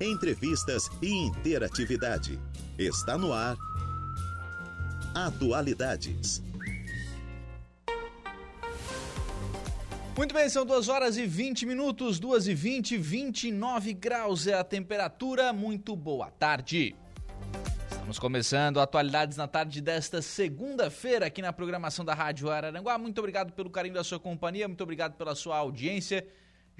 entrevistas e interatividade. Está no ar. Atualidades. Muito bem, são 2 horas e 20 minutos, 2 e 20, 29 graus é a temperatura. Muito boa tarde. Estamos começando atualidades na tarde desta segunda-feira aqui na programação da Rádio Araranguá. Muito obrigado pelo carinho da sua companhia, muito obrigado pela sua audiência.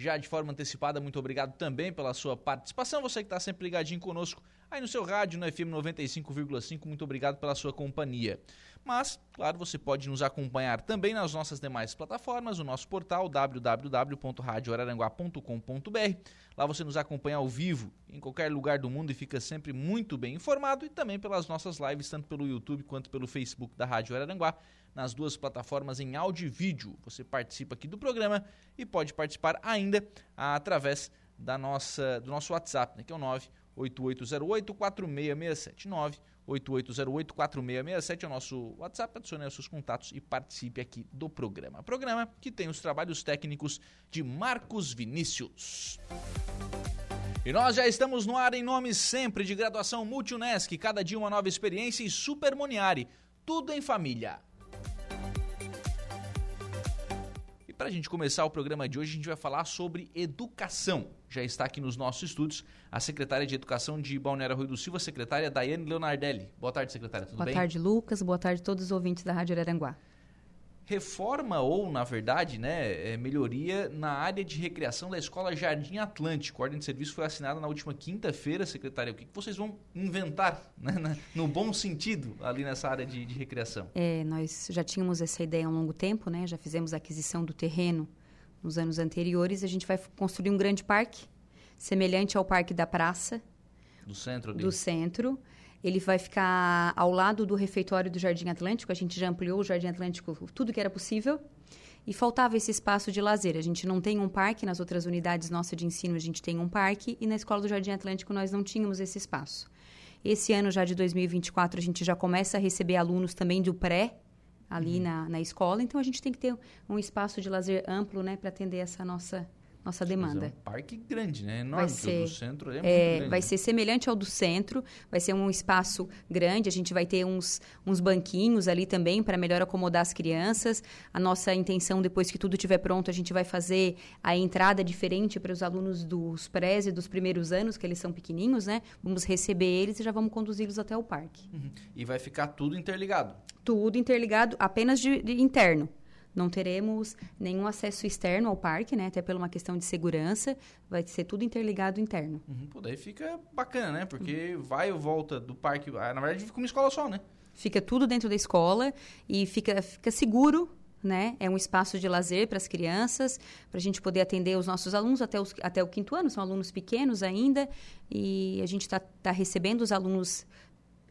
Já de forma antecipada, muito obrigado também pela sua participação. Você que está sempre ligadinho conosco aí no seu rádio, no FM 95,5, muito obrigado pela sua companhia. Mas, claro, você pode nos acompanhar também nas nossas demais plataformas, o nosso portal www.radioararanguá.com.br. Lá você nos acompanha ao vivo em qualquer lugar do mundo e fica sempre muito bem informado e também pelas nossas lives, tanto pelo YouTube quanto pelo Facebook da Rádio Araranguá, nas duas plataformas em áudio e vídeo. Você participa aqui do programa e pode participar ainda através da nossa, do nosso WhatsApp, né, que é o 98808 4667 8808-4667 é o nosso WhatsApp. Adicione os seus contatos e participe aqui do programa. Programa que tem os trabalhos técnicos de Marcos Vinícius. E nós já estamos no ar em nome sempre de graduação Multunesc, cada dia uma nova experiência e Super Moniari, tudo em família. Para a gente começar o programa de hoje, a gente vai falar sobre educação. Já está aqui nos nossos estúdios a secretária de Educação de Balneário Rui do Silva, secretária Daiane Leonardelli. Boa tarde, secretária, tudo Boa bem? Boa tarde, Lucas. Boa tarde a todos os ouvintes da Rádio Araranguá. Reforma ou, na verdade, né, é melhoria na área de recreação da Escola Jardim Atlântico. A ordem de serviço foi assinada na última quinta-feira, secretária. O que, vocês vão inventar, né, no bom sentido, ali nessa área de, de recreação? É, nós já tínhamos essa ideia há um longo tempo, né? Já fizemos a aquisição do terreno nos anos anteriores. A gente vai construir um grande parque semelhante ao Parque da Praça. Do centro Do centro. Ele vai ficar ao lado do refeitório do Jardim Atlântico. A gente já ampliou o Jardim Atlântico tudo que era possível. E faltava esse espaço de lazer. A gente não tem um parque, nas outras unidades nossas de ensino a gente tem um parque, e na Escola do Jardim Atlântico nós não tínhamos esse espaço. Esse ano, já de 2024, a gente já começa a receber alunos também do pré, ali uhum. na, na escola. Então, a gente tem que ter um espaço de lazer amplo, né, para atender essa nossa nossa demanda. é um parque grande, né? Enorme, vai ser, do centro é, é grande, Vai né? ser semelhante ao do centro, vai ser um espaço grande, a gente vai ter uns, uns banquinhos ali também para melhor acomodar as crianças. A nossa intenção, depois que tudo estiver pronto, a gente vai fazer a entrada diferente para os alunos dos pré e dos primeiros anos, que eles são pequenininhos, né? Vamos receber eles e já vamos conduzi-los até o parque. Uhum. E vai ficar tudo interligado? Tudo interligado, apenas de, de interno. Não teremos nenhum acesso externo ao parque, né? Até por uma questão de segurança. Vai ser tudo interligado interno. Uhum, pô, daí fica bacana, né? Porque uhum. vai e volta do parque. Ah, na verdade, fica uma escola só, né? Fica tudo dentro da escola e fica, fica seguro né? É um espaço de lazer para as crianças, para a gente poder atender os nossos alunos até, os, até o quinto ano, são alunos pequenos ainda, e a gente está tá recebendo os alunos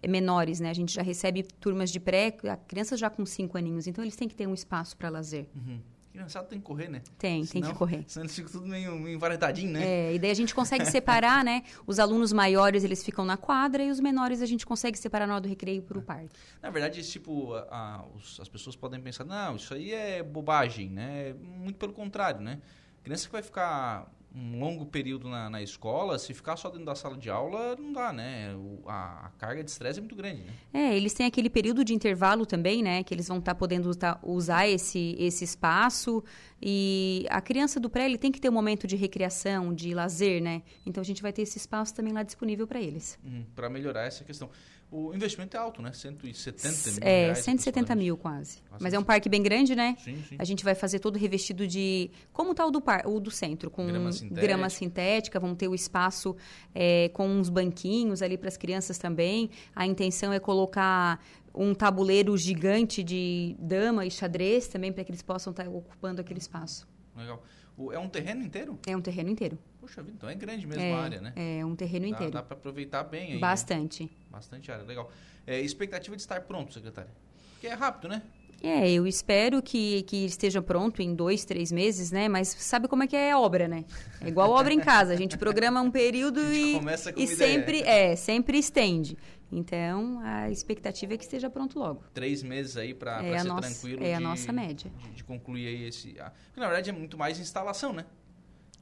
menores, né? A gente já recebe turmas de pré, crianças já com cinco aninhos, então eles têm que ter um espaço para lazer. Uhum. Criançado tem que correr, né? Tem, senão, tem que correr. Senão eles ficam tudo meio, meio né? É, e daí a gente consegue separar, né? Os alunos maiores, eles ficam na quadra e os menores a gente consegue separar na hora do recreio para o parque. Na verdade, esse tipo, a, a, os, as pessoas podem pensar, não, isso aí é bobagem, né? Muito pelo contrário, né? Criança que vai ficar um longo período na, na, escola, se ficar só dentro da sala de aula, não dá, né? O, a, a, carga de estresse é muito grande, né? É, eles têm aquele período de intervalo também, né? Que eles vão estar tá podendo tá, usar esse, esse espaço. E a criança do pré, ele tem que ter um momento de recreação, de lazer, né? Então, a gente vai ter esse espaço também lá disponível para eles. Uhum, para melhorar essa questão. O investimento é alto, né? 170 mil É, reais, 170 mil quase. Mas é um parque bem grande, né? Sim, sim. A gente vai fazer todo revestido de... Como tá o do, par, o do centro? Com grama sintética. grama sintética. Vamos ter o espaço é, com uns banquinhos ali para as crianças também. A intenção é colocar um tabuleiro gigante de dama e xadrez também para que eles possam estar tá ocupando aquele espaço. Legal. O, é um terreno inteiro? É um terreno inteiro. Puxa vida, então é grande mesmo é, a área, né? É, um terreno dá, inteiro. Dá para aproveitar bem aí. né? Bastante. Né? Bastante área, legal. É, expectativa de estar pronto, secretária? Porque é rápido, né? É, eu espero que, que esteja pronto em dois, três meses, né? Mas sabe como é que é obra, né? É igual obra em casa. A gente programa um período e, e sempre, é, sempre estende. Então, a expectativa é que esteja pronto logo. Três meses aí para é ser nossa, tranquilo. É de, a nossa média. De, de concluir aí esse... Porque, na verdade, é muito mais instalação, né?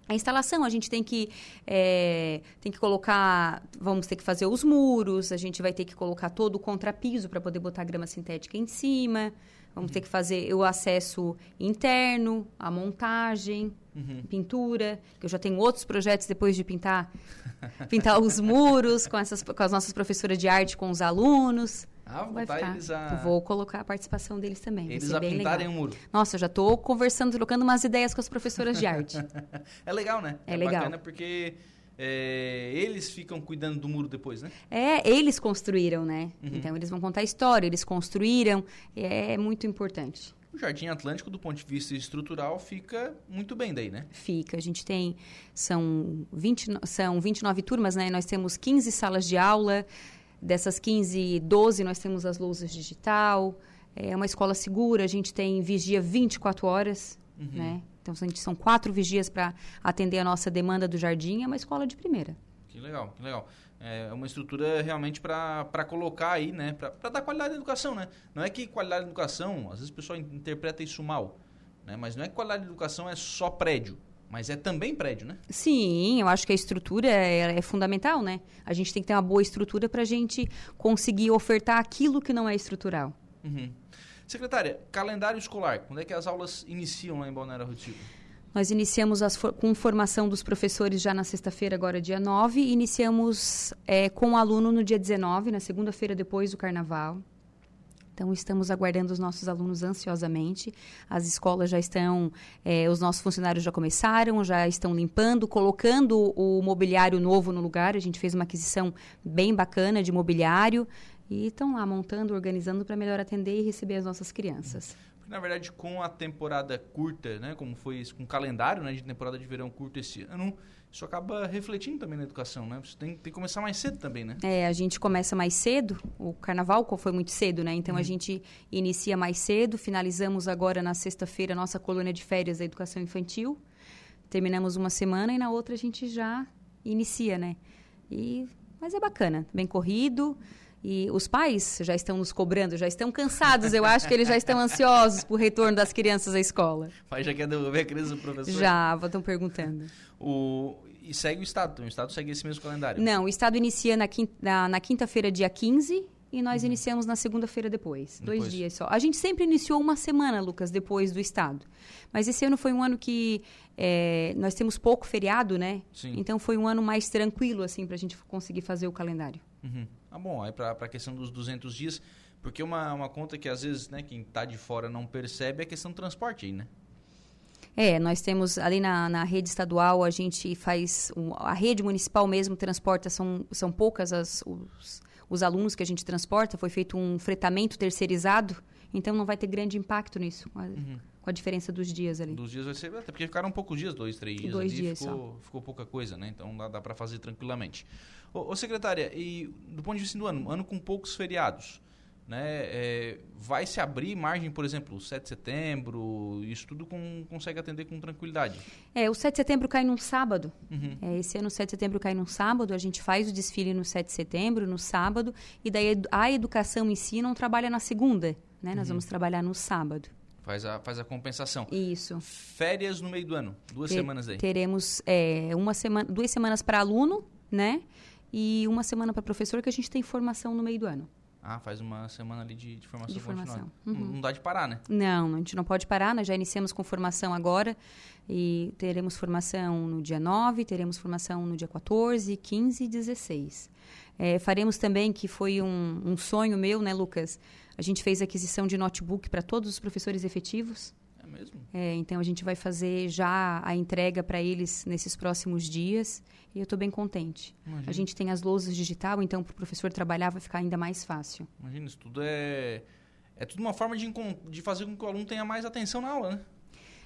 A instalação, a gente tem que, é, tem que colocar, vamos ter que fazer os muros, a gente vai ter que colocar todo o contrapiso para poder botar grama sintética em cima, vamos uhum. ter que fazer o acesso interno, a montagem, uhum. pintura, que eu já tenho outros projetos depois de pintar, pintar os muros com, essas, com as nossas professoras de arte, com os alunos. Ah, vou botar eles a... Vou colocar a participação deles também. Eles a pintarem o um muro. Nossa, eu já estou conversando, trocando umas ideias com as professoras de arte. é legal, né? É, é legal. bacana porque é, eles ficam cuidando do muro depois, né? É, eles construíram, né? Uhum. Então, eles vão contar a história, eles construíram. É muito importante. O Jardim Atlântico, do ponto de vista estrutural, fica muito bem daí, né? Fica. A gente tem... São, 20, são 29 turmas, né? Nós temos 15 salas de aula... Dessas 15, 12 nós temos as lousas digital. É uma escola segura, a gente tem vigia 24 horas, uhum. né? Então, a gente, são quatro vigias para atender a nossa demanda do jardim. É uma escola de primeira. Que legal, que legal. É uma estrutura realmente para colocar aí, né? Para dar qualidade à educação, né? Não é que qualidade da educação, às vezes o pessoal interpreta isso mal, né? Mas não é que qualidade da educação é só prédio. Mas é também prédio, né? Sim, eu acho que a estrutura é, é fundamental, né? A gente tem que ter uma boa estrutura para a gente conseguir ofertar aquilo que não é estrutural. Uhum. Secretária, calendário escolar, quando é que as aulas iniciam lá em Balneário Rotigo? Nós iniciamos as, com formação dos professores já na sexta-feira, agora dia 9, e iniciamos é, com o aluno no dia 19, na segunda-feira depois do carnaval. Então, estamos aguardando os nossos alunos ansiosamente. As escolas já estão, é, os nossos funcionários já começaram, já estão limpando, colocando o mobiliário novo no lugar. A gente fez uma aquisição bem bacana de mobiliário e estão lá montando, organizando para melhor atender e receber as nossas crianças. Porque, na verdade, com a temporada curta, né, como foi com o calendário né, de temporada de verão curto esse ano, isso acaba refletindo também na educação, né? Você tem, tem que começar mais cedo também, né? É, a gente começa mais cedo, o carnaval foi muito cedo, né? Então uhum. a gente inicia mais cedo, finalizamos agora na sexta-feira a nossa colônia de férias da educação infantil. Terminamos uma semana e na outra a gente já inicia, né? E, mas é bacana, bem corrido. E os pais já estão nos cobrando, já estão cansados. Eu acho que eles já estão ansiosos por retorno das crianças à escola. O pai já quer devolver a criança do professor? Já, estão perguntando. O, e segue o Estado, o Estado segue esse mesmo calendário? Não, o Estado inicia na, quinta, quinta-feira, dia 15, e nós uhum. iniciamos na segunda-feira depois, depois, dois dias só. A gente sempre iniciou uma semana, Lucas, depois do Estado. Mas esse ano foi um ano que é, nós temos pouco feriado, né? Sim. Então foi um ano mais tranquilo, assim, para a gente conseguir fazer o calendário. Uhum. Ah, bom, aí para a questão dos 200 dias, porque uma, uma conta que às vezes, né, quem está de fora não percebe é a questão do transporte aí, né? É, nós temos ali na, na rede estadual, a gente faz. Um, a rede municipal mesmo transporta, são, são poucas as, os, os alunos que a gente transporta, foi feito um fretamento terceirizado, então não vai ter grande impacto nisso, uhum. Com a diferença dos dias ali. Dos dias vai ser. Até porque ficaram poucos dias, dois, três dias. Dois ali, dias ficou, só. ficou pouca coisa, né? Então dá, dá para fazer tranquilamente. Ô, ô, secretária, e do ponto de vista do ano, ano com poucos feriados né, é, vai se abrir margem, por exemplo, 7 de setembro, isso tudo com, consegue atender com tranquilidade? É, o 7 de setembro cai num sábado. Uhum. É, esse ano o 7 de setembro cai num sábado, a gente faz o desfile no 7 de setembro, no sábado, e daí a educação em si não trabalha na segunda, né? Nós uhum. vamos trabalhar no sábado. Faz a, faz a compensação. Isso. Férias no meio do ano, duas Ter, semanas aí. Teremos é, uma semana, duas semanas para aluno, né? E uma semana para professor, que a gente tem formação no meio do ano. Ah, faz uma semana ali de, de formação, de formação. Uhum. Não, não dá de parar, né? Não, a gente não pode parar. Nós já iniciamos com formação agora e teremos formação no dia 9, teremos formação no dia 14, 15 e 16. É, faremos também, que foi um, um sonho meu, né, Lucas? A gente fez aquisição de notebook para todos os professores efetivos. É mesmo? É, então a gente vai fazer já a entrega para eles nesses próximos dias e eu estou bem contente. Imagina. A gente tem as lousas digital, então para o professor trabalhar vai ficar ainda mais fácil. Imagina, isso tudo é é tudo uma forma de, de fazer com que o aluno tenha mais atenção na aula, né?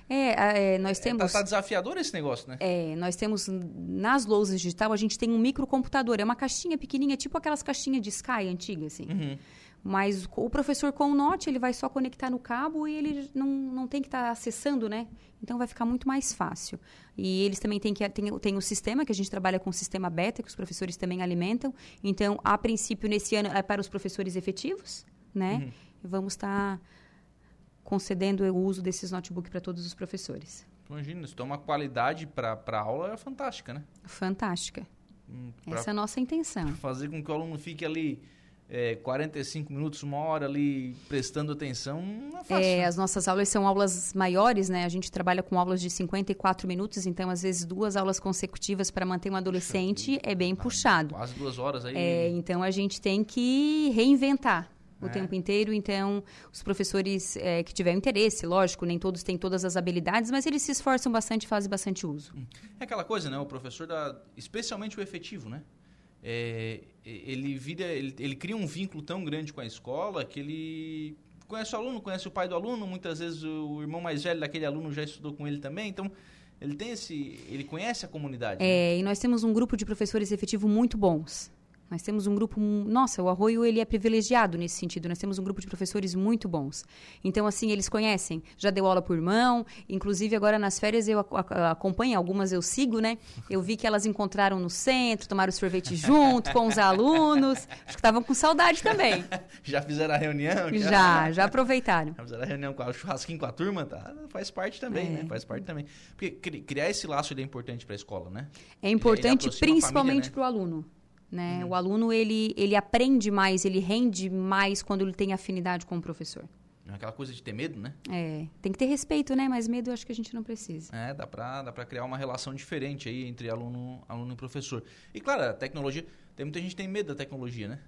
É, é nós é, temos. Está tá desafiador esse negócio, né? É, nós temos nas lousas digital a gente tem um microcomputador, é uma caixinha pequenininha, tipo aquelas caixinhas de Sky antiga, assim. Uhum. Mas o professor com o Note, ele vai só conectar no cabo e ele não, não tem que estar tá acessando, né? Então vai ficar muito mais fácil. E eles também têm que tem, tem o sistema que a gente trabalha com o sistema beta que os professores também alimentam. Então, a princípio nesse ano é para os professores efetivos, né? Uhum. Vamos estar tá concedendo o uso desses notebooks para todos os professores. Imagina, isso tem uma qualidade para a aula é fantástica, né? Fantástica. Hum, Essa é a nossa intenção. Fazer com que o aluno fique ali é, 45 minutos, uma hora ali prestando atenção, não é fácil. É, né? as nossas aulas são aulas maiores, né? A gente trabalha com aulas de 54 minutos, então às vezes duas aulas consecutivas para manter um adolescente é bem puxado. Quase duas horas aí. É, então a gente tem que reinventar o É. tempo inteiro. Então, os professores é, que tiverem interesse, lógico, nem todos têm todas as habilidades, mas eles se esforçam bastante e fazem bastante uso. É aquela coisa, né? O professor dá, especialmente o efetivo, né? É, ele vira, ele, ele cria um vínculo tão grande com a escola que ele conhece o aluno, conhece o pai do aluno, muitas vezes o irmão mais velho daquele aluno já estudou com ele também, então ele tem esse, ele conhece a comunidade. né? É, e nós temos um grupo de professores efetivo muito bons. Nós temos um grupo, nossa, o Arroio ele é privilegiado nesse sentido. Nós temos um grupo de professores muito bons. Então assim, eles conhecem, já deu aula por mão, inclusive agora nas férias eu ac- ac- acompanho, algumas eu sigo, né? Eu vi que elas encontraram no centro, tomaram sorvete junto com os alunos. Acho que estavam com saudade também. Já fizeram a reunião? Já, já aproveitaram. Já fizeram a reunião com o churrasquinho com a turma, tá? Faz parte também, É. né? Faz parte também. Porque cri- criar esse laço ele é importante para a escola, né? É importante a família, principalmente né? para o aluno. Né? O aluno ele, ele aprende mais, ele rende mais quando ele tem afinidade com o professor. É aquela coisa de ter medo, né? É, tem que ter respeito, né? Mas medo eu acho que a gente não precisa. É, dá pra, dá pra criar uma relação diferente aí entre aluno, aluno e professor. E claro, a tecnologia, tem muita gente que tem medo da tecnologia, né?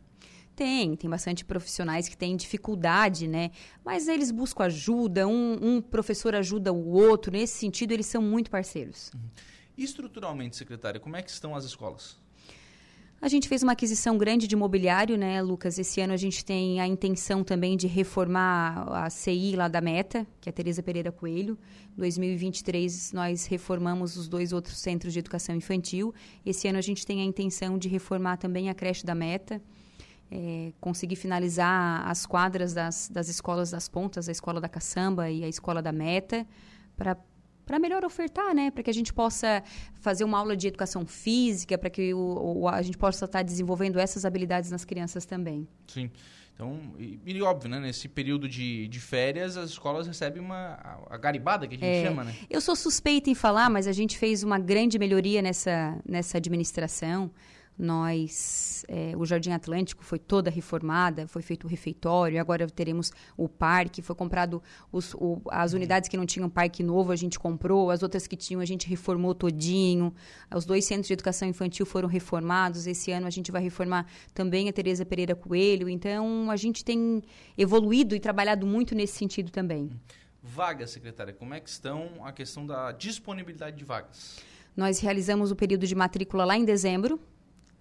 Tem, tem bastante profissionais que têm dificuldade, né? Mas eles buscam ajuda, um, um professor ajuda o outro. Nesse sentido, eles são muito parceiros. E estruturalmente, secretária, como é que estão as escolas? A gente fez uma aquisição grande de mobiliário, né, Lucas? Esse ano a gente tem a intenção também de reformar a CI lá da Meta, que é a Tereza Pereira Coelho. Em 2023 nós reformamos os dois outros centros de educação infantil. Esse ano a gente tem a intenção de reformar também a creche da Meta. É, conseguir finalizar as quadras das, das escolas das pontas, a escola da caçamba e a escola da meta, para para melhor ofertar, né? Para que a gente possa fazer uma aula de educação física, para que o, o- a gente possa estar desenvolvendo essas habilidades nas crianças também. Sim. Então, e, e óbvio, né? Nesse período de, de férias, as escolas recebem uma a, a garibada que a gente É. chama, né? Eu sou suspeita em falar, mas a gente fez uma grande melhoria nessa, nessa administração. Nós, é, o Jardim Atlântico foi toda reformada, foi feito o refeitório, agora teremos o parque, foi comprado os, o- as unidades que não tinham parque novo, a gente comprou, as outras que tinham a gente reformou todinho. Os dois centros de educação infantil foram reformados. Esse ano a gente vai reformar também a Tereza Pereira Coelho. Então a gente tem evoluído e trabalhado muito nesse sentido também. Vagas, secretária, como é que estão a questão da disponibilidade de vagas? Nós realizamos o período de matrícula lá em dezembro,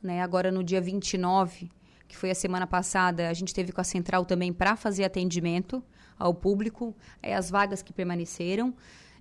né? Agora no dia 29, que foi a semana passada, a gente teve com a central também para fazer atendimento ao público, é, as vagas que permaneceram.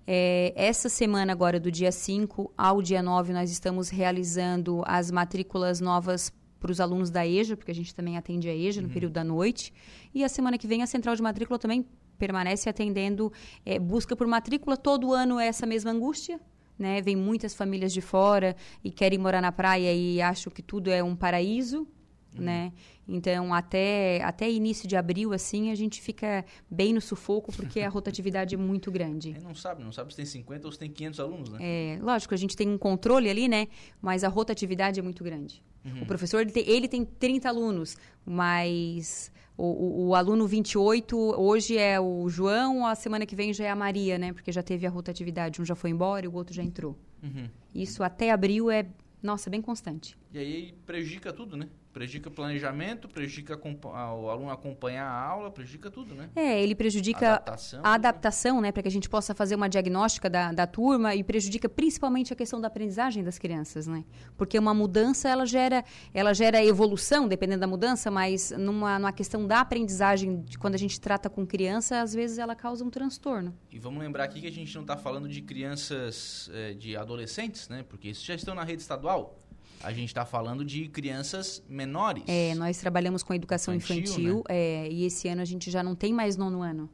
É, essa semana agora, do dia 5 ao dia 9, nós estamos realizando as matrículas novas para os alunos da EJA, porque a gente também atende a EJA no período da noite. E a semana que vem a central de matrícula também permanece atendendo é, busca por matrícula. Todo ano é essa mesma angústia, né? Vem muitas famílias de fora e querem morar na praia e acham que tudo é um paraíso, né? Então, até, até início de abril, assim, a gente fica bem no sufoco porque a rotatividade é muito grande. Aí não sabe, não sabe se tem 50 ou se tem 500 alunos, né? É, lógico, a gente tem um controle ali, né? Mas a rotatividade é muito grande. O professor, ele tem, ele tem 30 alunos, mas o, o- o aluno 28, hoje é o João, a semana que vem já é a Maria, né? Porque já teve a rotatividade. Um já foi embora e o outro já entrou. Uhum. Isso até abril é, nossa, bem constante. E aí prejudica tudo, né? Prejudica o planejamento, prejudica a- o aluno acompanhar a aula, prejudica tudo, né? É, ele prejudica Adaptação, a adaptação, né? Para que a gente possa fazer uma diagnóstica da, da turma e prejudica principalmente a questão da aprendizagem das crianças, né? Porque uma mudança, ela gera, ela gera evolução, dependendo da mudança, mas numa, numa questão da aprendizagem, quando a gente trata com criança, às vezes ela causa um transtorno. E vamos lembrar aqui que a gente não está falando de crianças, eh, de adolescentes, né? Porque esses já estão na rede estadual. A gente está falando de crianças menores. É, nós trabalhamos com educação Infantil, infantil, é, e esse ano a gente já não tem mais nono ano.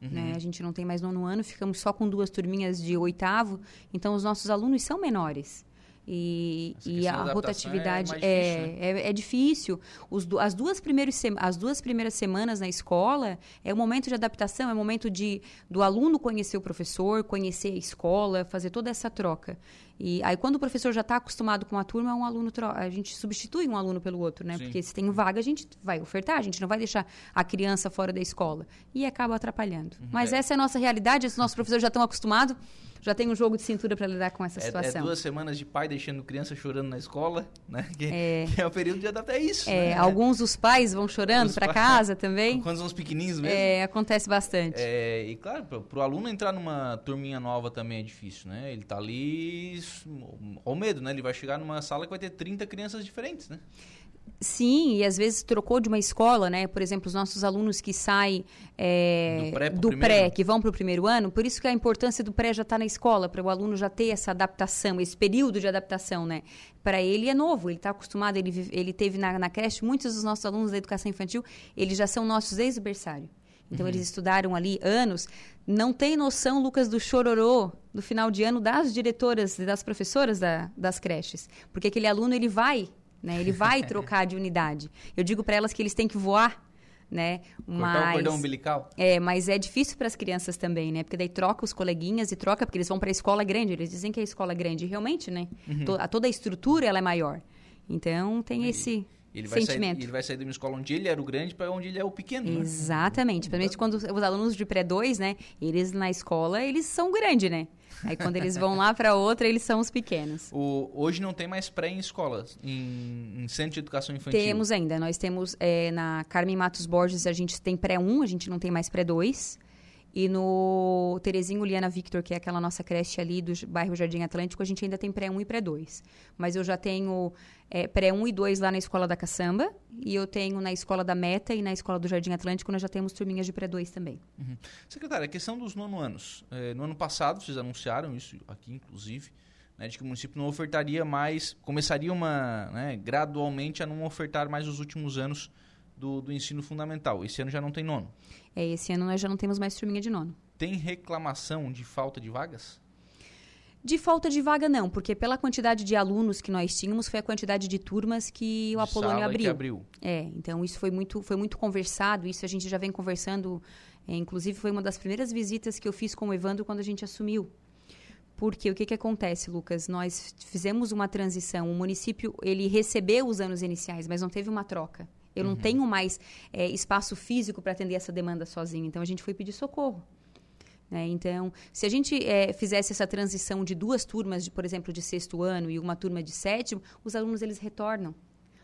Uhum. Né? A gente não tem mais nono ano, ficamos só com duas turminhas de oitavo, então os nossos alunos são menores. E, e a é rotatividade é, difícil, né? é, é, difícil. Os, as, duas primeiras, as duas primeiras semanas na escola é o momento de adaptação, é o momento de, do aluno conhecer o professor, conhecer a escola, fazer toda essa troca. E aí, quando o professor já está acostumado com a turma, um aluno a gente substitui um aluno pelo outro, né? Sim. Porque se tem vaga, a gente vai ofertar, a gente não vai deixar a criança fora da escola. E acaba atrapalhando. Uhum. Mas é. essa é a nossa realidade, os nossos professores já estão acostumados já tem um jogo de cintura para lidar com essa é, situação. É duas semanas de pai deixando criança chorando na escola, né? Que é, que é o período de adaptar isso. É, né? Alguns dos pais vão chorando para casa também. Quando são os pequenininhos mesmo. É, acontece bastante. É, e claro, para o aluno entrar numa turminha nova também é difícil, né? Ele tá ali ao medo, né? Ele vai chegar numa sala que vai ter 30 crianças diferentes, né? Sim, e às vezes trocou de uma escola, né? Por exemplo, os nossos alunos que saem é, do pré, pré que vão para o primeiro ano, por isso que a importância do pré já está na escola, para o aluno já ter essa adaptação, esse período de adaptação, né? Para ele é novo, ele está acostumado, ele, ele teve na, na creche, muitos dos nossos alunos da educação infantil, eles já são nossos ex-berçário. Então, uhum. eles estudaram ali anos. Não tem noção, Lucas, do chororô do final de ano das diretoras e das professoras da, das creches. Porque aquele aluno, ele vai né? Ele vai trocar de unidade. Eu digo para elas que eles têm que voar, né? Cortar mas, o cordão umbilical. É, mas é difícil para as crianças também, né? Porque daí troca os coleguinhas e troca porque eles vão para a escola grande. Eles dizem que a escola grande realmente, né? Uhum. To, a, toda a estrutura ela é maior. Então tem e, esse ele vai sentimento. Sair, ele vai sair de uma escola onde ele era o grande para onde ele é o pequeno. Né? Exatamente. Né? Principalmente quando os alunos de pré-2, né? Eles na escola, eles são grandes, né? Aí quando eles vão lá para outra, eles são os pequenos. O, hoje não tem mais pré em escolas, em, em centro de educação infantil? Temos ainda. Nós temos é, na Carmen Matos Borges, a gente tem pré 1, a gente não tem mais pré 2. E no Terezinho Liana Victor, que é aquela nossa creche ali do bairro Jardim Atlântico, a gente ainda tem pré 1 e pré 2. Mas eu já tenho é, pré 1 e 2 lá na escola da Caçamba. E eu tenho na escola da Meta e na escola do Jardim Atlântico, nós já temos turminhas de pré 2 também. Uhum. Secretária, a questão dos nono anos. É, no ano passado, vocês anunciaram isso aqui, inclusive, né, de que o município não ofertaria mais, começaria uma, né, gradualmente a não ofertar mais os últimos anos do, do ensino fundamental. Esse ano já não tem nono. É, esse ano nós já não temos mais turminha de nono. Tem reclamação de falta de vagas? De falta de vaga, não, porque pela quantidade de alunos que nós tínhamos, foi a quantidade de turmas que o Apolônio abriu. abriu. É, então isso foi muito, foi muito conversado, isso a gente já vem conversando. É, inclusive, foi uma das primeiras visitas que eu fiz com o Evandro quando a gente assumiu. Porque o que, que acontece, Lucas? Nós fizemos uma transição. O município ele recebeu os anos iniciais, mas não teve uma troca. Eu uhum. não tenho mais é, espaço físico para atender essa demanda sozinho. Então, a gente foi pedir socorro. Né? Então, se a gente é, fizesse essa transição de duas turmas, de, por exemplo, de sexto ano e uma turma de sétimo, os alunos eles retornam.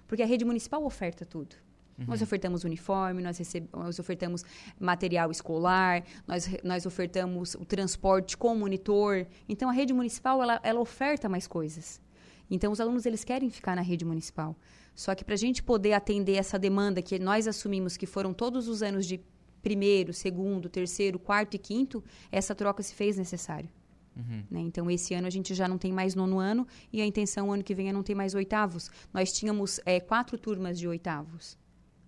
Porque a rede municipal oferta tudo. Uhum. Nós ofertamos uniforme, nós, receb... nós ofertamos material escolar, nós, nós ofertamos o transporte com monitor. Então, a rede municipal, ela, ela oferta mais coisas. Então, os alunos, eles querem ficar na rede municipal. Só que para a gente poder atender essa demanda que nós assumimos que foram todos os anos de primeiro, segundo, terceiro, quarto e quinto, essa troca se fez necessário. Uhum. Né? Então, esse ano a gente já não tem mais nono ano e a intenção ano que vem é não ter mais oitavos. Nós tínhamos é, quatro turmas de oitavos.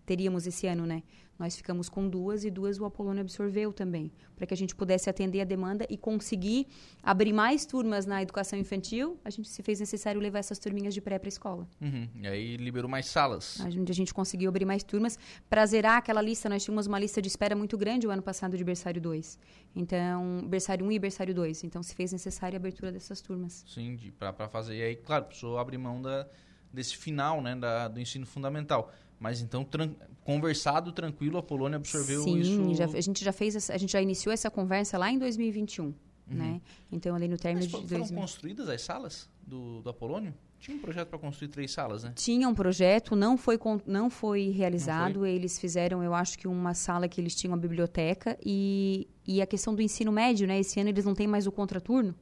Teríamos esse ano, né? Nós ficamos com duas e duas o Apolônio absorveu também, para que a gente pudesse atender a demanda e conseguir abrir mais turmas na educação infantil. A gente se fez necessário levar essas turminhas de pré para a escola. Uhum. E aí liberou mais salas. A gente, a gente conseguiu abrir mais turmas para zerar aquela lista. Nós tínhamos uma lista de espera muito grande o ano passado de berçário 2. Então, berçário 1 e berçário 2. Então, se fez necessária a abertura dessas turmas. Sim, para fazer. E aí, claro, a pessoa abre mão da, desse final né, da, do ensino fundamental. Mas então, tran conversado, tranquilo, a Polônia absorveu Sim, isso? Sim, a gente já fez, a gente já iniciou essa conversa lá em 2021, uhum. né? Então, ali no término Mas de... foram 2000... construídas as salas do, do Apolônio? Tinha um projeto para construir três salas, né? Tinha um projeto, não foi, não foi realizado. Não foi? Eles fizeram, eu acho que uma sala que eles tinham uma biblioteca e, e a questão do ensino médio, né? Esse ano eles não têm mais o contraturno.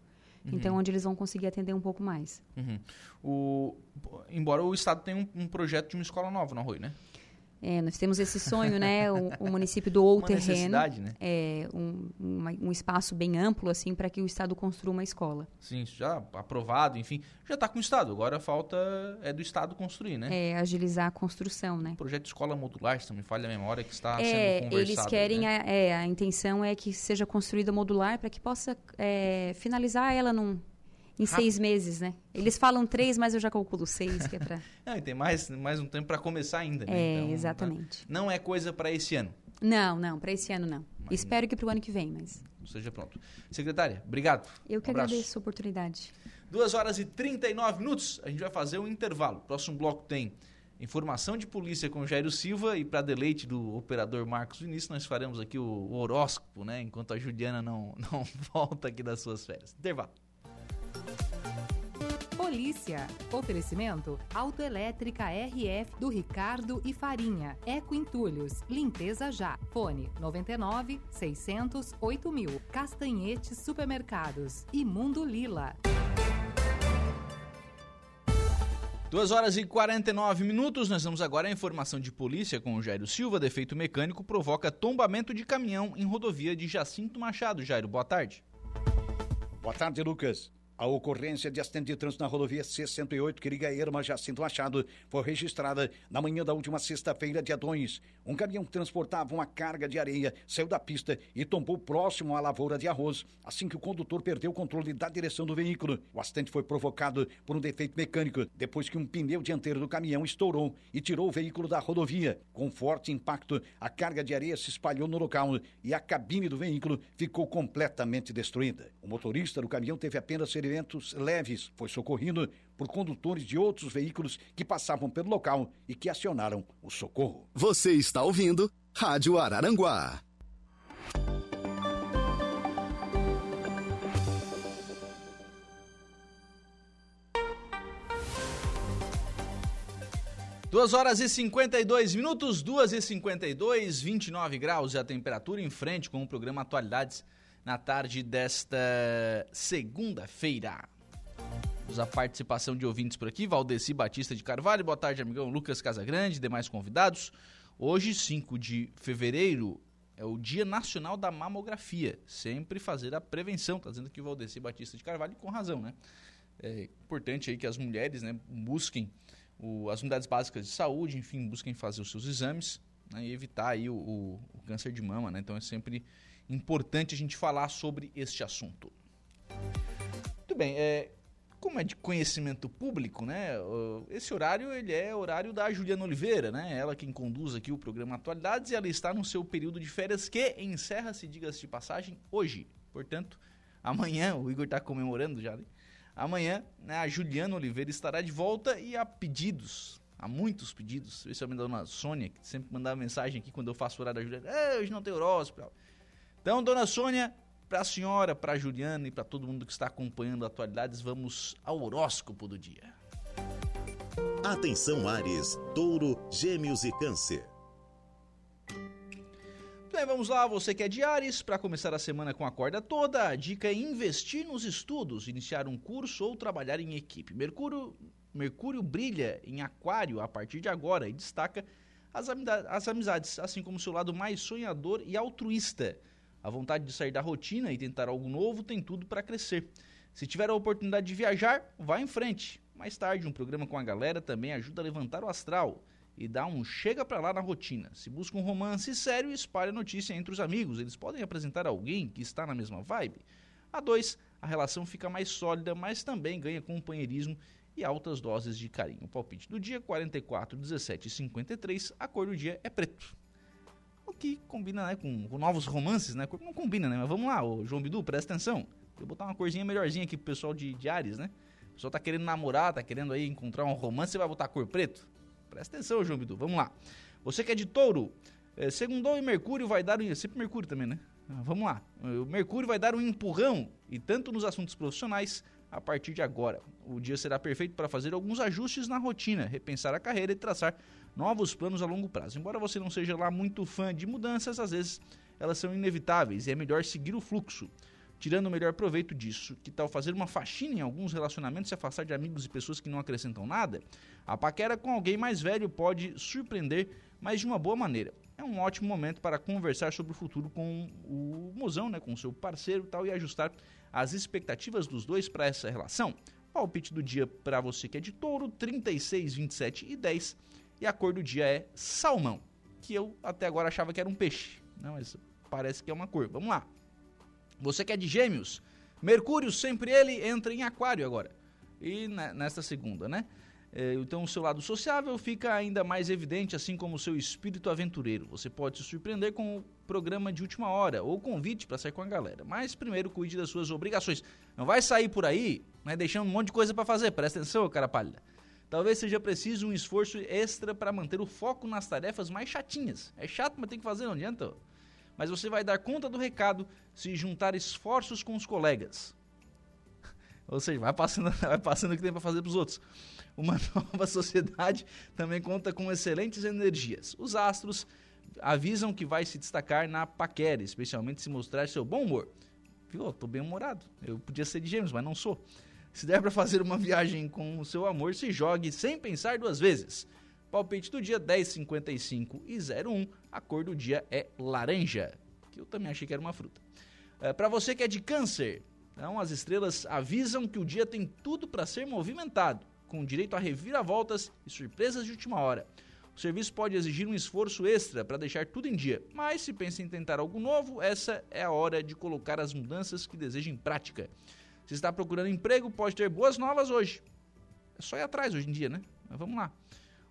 Uhum. Então, onde eles vão conseguir atender um pouco mais. Uhum. O, embora o Estado tenha um, um, projeto de uma escola nova no Arroio, né? É, nós temos esse sonho, né? O, o município doou o terreno. Né? É, um, uma, um espaço bem amplo, assim, para que o Estado construa uma escola. Sim, já aprovado, enfim. Já está com o Estado. Agora falta é do Estado construir, né? É, agilizar a construção, né? O projeto de escola modular, se não me falha a memória, que está é, sendo conversado. Eles querem, né? a, é, a intenção é que seja construída modular para que possa é, finalizar ela num Em Rápido. seis meses, né? Eles falam três, mas eu já calculo seis, que é pra... Ah, e tem mais, mais um tempo para começar ainda, né? É, Então, exatamente. Não é coisa para esse ano. Não, não, para esse ano não. Espero que para o ano que vem, mas Seja pronto. Secretária, obrigado. eu que Um agradeço a oportunidade. 2 horas e 39 minutos, a gente vai fazer um intervalo. Próximo bloco tem informação de polícia com Jairo Silva e para deleite do operador Marcos Vinícius, nós faremos aqui o, o horóscopo, né? Enquanto a Juliana não, não volta aqui das suas férias. Intervalo. Polícia. Oferecimento Autoelétrica RF do Ricardo e Farinha. Eco Entulhos. Limpeza já. Fone 99 600 8000. Castanhetes Supermercados. E Mundo Lila. 2 horas e 49 minutos, nós vamos agora à informação de polícia com o Jairo Silva. Defeito mecânico provoca tombamento de caminhão em rodovia de Jacinto Machado. Jairo, boa tarde. Boa tarde, Lucas. A ocorrência de acidente de trânsito na rodovia C-108, que liga Erma Jacinto Machado, foi registrada na manhã da última sexta-feira, dia 2. Um caminhão que transportava uma carga de areia saiu da pista e tombou próximo à lavoura de arroz, assim que o condutor perdeu o controle da direção do veículo. O acidente foi provocado por um defeito mecânico, depois que um pneu dianteiro do caminhão estourou e tirou o veículo da rodovia. Com forte impacto, a carga de areia se espalhou no local e a cabine do veículo ficou completamente destruída. O motorista do caminhão teve apenas ferimentos leves, foi socorrido por condutores de outros veículos que passavam pelo local e que acionaram o socorro. Você está ouvindo Rádio Araranguá. Duas horas e 52 minutos, 2 e 52, 29 graus e a temperatura em frente com o programa Atualidades na tarde desta segunda-feira. Temos a participação de ouvintes por aqui, Valdeci Batista de Carvalho, boa tarde, amigão Lucas Casagrande, demais convidados. Hoje, 5 de fevereiro, é o Dia Nacional da Mamografia. Sempre fazer a prevenção, tá dizendo aqui o Valdeci Batista de Carvalho, com razão, né? É importante aí que as mulheres né, busquem o- as unidades básicas de saúde, enfim, busquem fazer os seus exames né, e evitar aí o, o- o câncer de mama, né? Então é sempre importante a gente falar sobre este assunto. Muito bem, é, como é de conhecimento público, né? Esse horário ele é horário da Juliana Oliveira, né? Ela quem conduz aqui o programa Atualidades e ela está no seu período de férias que encerra-se, diga-se de passagem, hoje. Portanto, amanhã, o Igor está comemorando já, né? Amanhã, né, a Juliana Oliveira estará de volta e há pedidos, há muitos pedidos, especialmente da dona Sônia, que sempre mandava mensagem aqui quando eu faço o horário da Juliana, "É, hoje não tem horóscopo. Então, dona Sônia, para a senhora, para a Juliana e para todo mundo que está acompanhando atualidades, vamos ao horóscopo do dia. Atenção Ares, Touro, Gêmeos e Câncer. Bem, vamos lá, você que é de Ares, para começar a semana com a corda toda, a dica é investir nos estudos, iniciar um curso ou trabalhar em equipe. Mercúrio, Mercúrio brilha em aquário a partir de agora e destaca as, amizades, assim como seu lado mais sonhador e altruísta. A vontade de sair da rotina e tentar algo novo tem tudo para crescer. Se tiver a oportunidade de viajar, vá em frente. Mais tarde, um programa com a galera também ajuda a levantar o astral e dá um chega pra lá na rotina. Se busca um romance sério, espalhe a notícia entre os amigos. Eles podem apresentar alguém que está na mesma vibe. A dois, a relação fica mais sólida, mas também ganha companheirismo e altas doses de carinho. Palpite do dia 44, 17 e 53, a cor do dia é preto. Que combina né, com, com novos romances, né? Não combina, né? Mas vamos lá, ô João Bidu, presta atenção. Vou botar uma corzinha melhorzinha aqui pro pessoal de, de Ares, né? O pessoal tá querendo namorar, tá querendo aí encontrar um romance, você vai botar cor preto? Presta atenção, João Bidu, vamos lá. Você que é de touro, é, segundou e Mercúrio vai dar. um- Sempre Mercúrio também, né? Ah, Vamos lá. O Mercúrio vai dar um empurrão, e tanto nos assuntos profissionais, a partir de agora. O dia será perfeito para fazer alguns ajustes na rotina, repensar a carreira e traçar novos planos a longo prazo. Embora você não seja lá muito fã de mudanças, às vezes elas são inevitáveis e é melhor seguir o fluxo. Tirando o melhor proveito disso, que tal fazer uma faxina em alguns relacionamentos e afastar de amigos e pessoas que não acrescentam nada? A paquera com alguém mais velho pode surpreender, mas de uma boa maneira. É um ótimo momento para conversar sobre o futuro com o mozão, né, com seu parceiro tal, e ajustar as expectativas dos dois para essa relação. Palpite do dia para você que é de touro, 36, 27 e 10. E a cor do dia é salmão, que eu até agora achava que era um peixe, né, mas parece que é uma cor. Vamos lá. Você que é de gêmeos, Mercúrio, sempre ele, entra em aquário agora. E nesta segunda, né? É, então o seu lado sociável fica ainda mais evidente, assim como o seu espírito aventureiro. Você pode se surpreender com o programa de última hora ou convite para sair com a galera. Mas primeiro cuide das suas obrigações. Não vai sair por aí, né, deixando um monte de coisa para fazer. Presta atenção, cara pálida. Talvez seja preciso um esforço extra para manter o foco nas tarefas mais chatinhas. É chato, mas tem que fazer, não adianta. Mas você vai dar conta do recado se juntar esforços com os colegas. Ou seja, vai passando, vai passando o que tem para fazer para os outros. Uma nova sociedade também conta com excelentes energias. Os astros avisam que vai se destacar na paquera, especialmente se mostrar seu bom humor. Viu? Eu tô bem humorado. Eu podia ser de gêmeos, mas não sou. Se der para fazer uma viagem com o seu amor, se jogue sem pensar duas vezes. Palpite do dia 10, 55 e 01. A cor do dia é laranja, que eu também achei que era uma fruta. É, para você que é de câncer, então as estrelas avisam que o dia tem tudo para ser movimentado com direito a reviravoltas e surpresas de última hora. O serviço pode exigir um esforço extra para deixar tudo em dia, mas se pensa em tentar algo novo, essa é a hora de colocar as mudanças que deseja em prática. Se está procurando emprego, pode ter boas novas hoje. É só ir atrás hoje em dia, né? Mas vamos lá.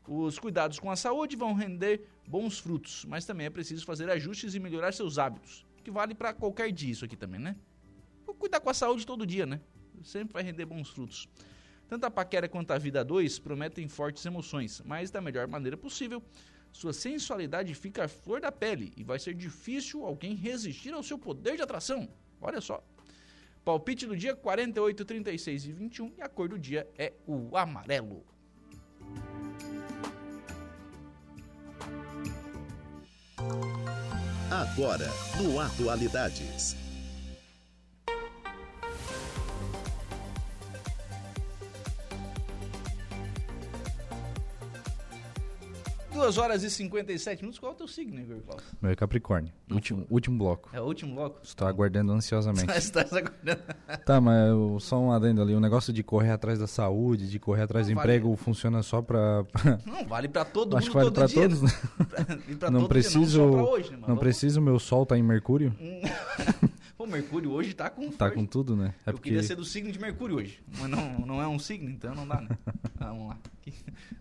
Os cuidados com a saúde vão render bons frutos, mas também é preciso fazer ajustes e melhorar seus hábitos, que vale para qualquer dia isso aqui também, né? Cuidar com a saúde todo dia, né? Sempre vai render bons frutos. Tanto a paquera quanto a vida 2 prometem fortes emoções, mas da melhor maneira possível. Sua sensualidade fica à flor da pele e vai ser difícil alguém resistir ao seu poder de atração. Olha só. Palpite do dia 48, 36 e 21 e a cor do dia é o amarelo. Agora, no Atualidades. 2 horas e 57 minutos. Qual é o teu signo, Igor Klaus? Meu é Capricórnio. Último, último bloco. É o último bloco? Estou aguardando ansiosamente. Está aguardando. tá, mas eu, só um adendo ali. O negócio de correr atrás da saúde, de correr atrás não do vale. emprego, funciona só pra... não, vale pra todo Acho mundo que vale todo pra dia. todos, né? pra não preciso, dia, não, hoje, né, não preciso meu sol tá em Mercúrio? Pô, Mercúrio hoje tá com Tá com tudo, né? É eu porque... queria ser do signo de Mercúrio hoje, mas não, não é um signo, então não dá, né? vamos lá.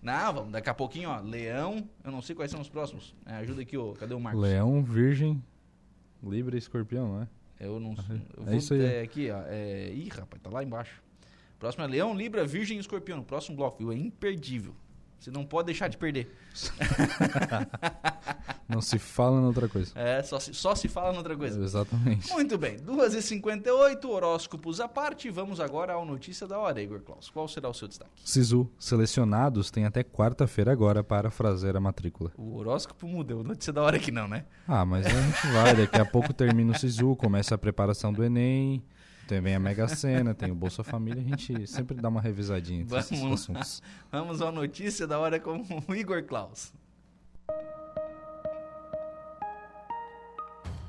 Não, vamos, daqui a pouquinho, ó, Leão, eu não sei quais são os próximos. É, ajuda aqui, ó, cadê o Marcos? Leão, Virgem, Libra e Escorpião, não é? Eu não sei. Eu é isso aí. É, aqui, ó, é... Ih, rapaz, tá lá embaixo. Próximo é Leão, Libra, Virgem e Escorpião. Próximo bloco, viu? É imperdível. Você não pode deixar de perder. não se fala em outra coisa. É, só se, só se fala em outra coisa. Exatamente. Muito bem, 2h58, horóscopos à parte. Vamos agora ao Notícia da Hora, Igor Klaus. Qual será o seu destaque? Sisu, selecionados têm até quarta-feira agora para fazer a matrícula. O horóscopo muda, o Notícia da Hora aqui não, né? Ah, mas a gente vai. Daqui a pouco termina o Sisu, começa a preparação do Enem. Também a Mega Sena, tem o Bolsa Família, a gente sempre dá uma revisadinha entre Vamos esses assuntos. Vamos à notícia da hora com o Igor Klaus.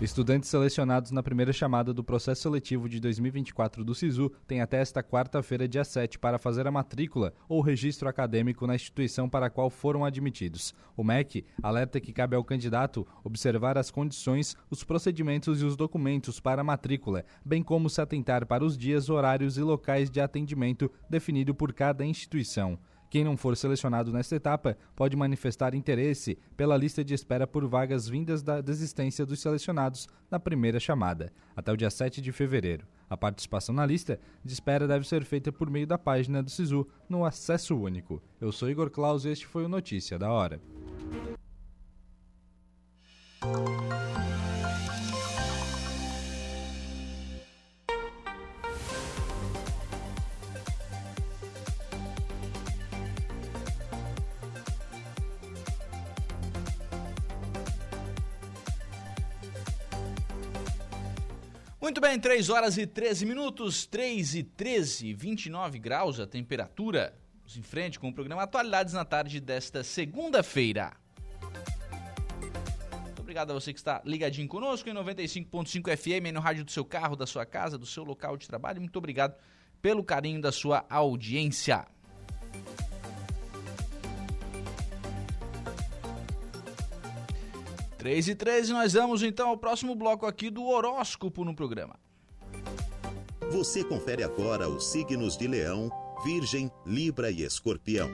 Estudantes selecionados na primeira chamada do processo seletivo de 2024 do SISU têm até esta quarta-feira, dia 7, para fazer a matrícula ou registro acadêmico na instituição para a qual foram admitidos. O MEC alerta que cabe ao candidato observar as condições, os procedimentos e os documentos para a matrícula, bem como se atentar para os dias, horários e locais de atendimento definido por cada instituição. Quem não for selecionado nesta etapa pode manifestar interesse pela lista de espera por vagas vindas da desistência dos selecionados na primeira chamada, até o dia 7 de fevereiro. A participação na lista de espera deve ser feita por meio da página do SISU no Acesso Único. Eu sou Igor Claus e este foi o Notícia da Hora. Muito bem, 3 horas e 13 minutos, 3 e 13, 29 graus a temperatura. Vamos em frente com o programa Atualidades na tarde desta segunda-feira. obrigado a você que está ligadinho conosco em 95.5 FM, no rádio do seu carro, da sua casa, do seu local de trabalho. Muito obrigado pelo carinho da sua audiência. Três e 13, nós vamos então ao próximo bloco aqui do horóscopo no programa. Você confere agora os signos de Leão, Virgem, Libra e Escorpião.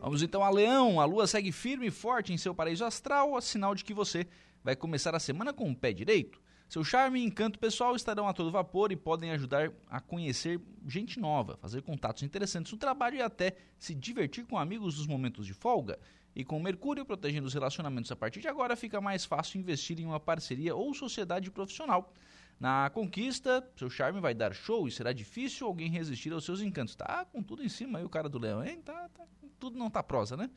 Vamos então a Leão. A lua segue firme e forte em seu paraíso astral, sinal de que você vai começar a semana com o pé direito. Seu charme e encanto pessoal estarão a todo vapor e podem ajudar a conhecer gente nova, fazer contatos interessantes no trabalho e até se divertir com amigos nos momentos de folga. E com Mercúrio protegendo os relacionamentos a partir de agora, fica mais fácil investir em uma parceria ou sociedade profissional. Na conquista, seu charme vai dar show e será difícil alguém resistir aos seus encantos. Tá com tudo em cima aí o cara do leão, hein? Tá, tá, tudo não tá prosa, né?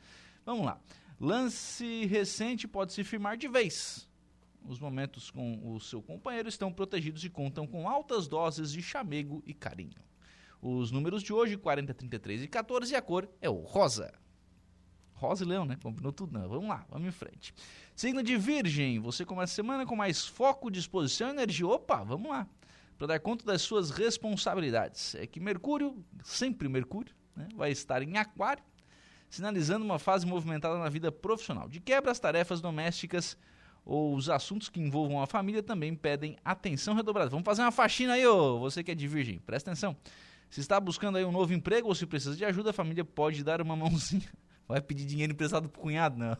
Vamos lá. Lance recente pode se firmar de vez. Os momentos com o seu companheiro estão protegidos e contam com altas doses de chamego e carinho. Os números de hoje, 40, 33 e 14, e a cor é o rosa. Rosa e leão, né? Combinou tudo, não. Vamos lá, vamos em frente. Signo de Virgem, você começa a semana com mais foco, disposição e energia. Opa, vamos lá. Para dar conta das suas responsabilidades. É que Mercúrio, sempre Mercúrio, né, vai estar em Aquário, sinalizando uma fase movimentada na vida profissional. De quebra, as tarefas domésticas ou os assuntos que envolvam a família também pedem atenção redobrada. Vamos fazer uma faxina aí, ô, você que é de Virgem, presta atenção. Se está buscando aí um novo emprego ou se precisa de ajuda, a família pode dar uma mãozinha Vai pedir dinheiro emprestado pro cunhado? Não.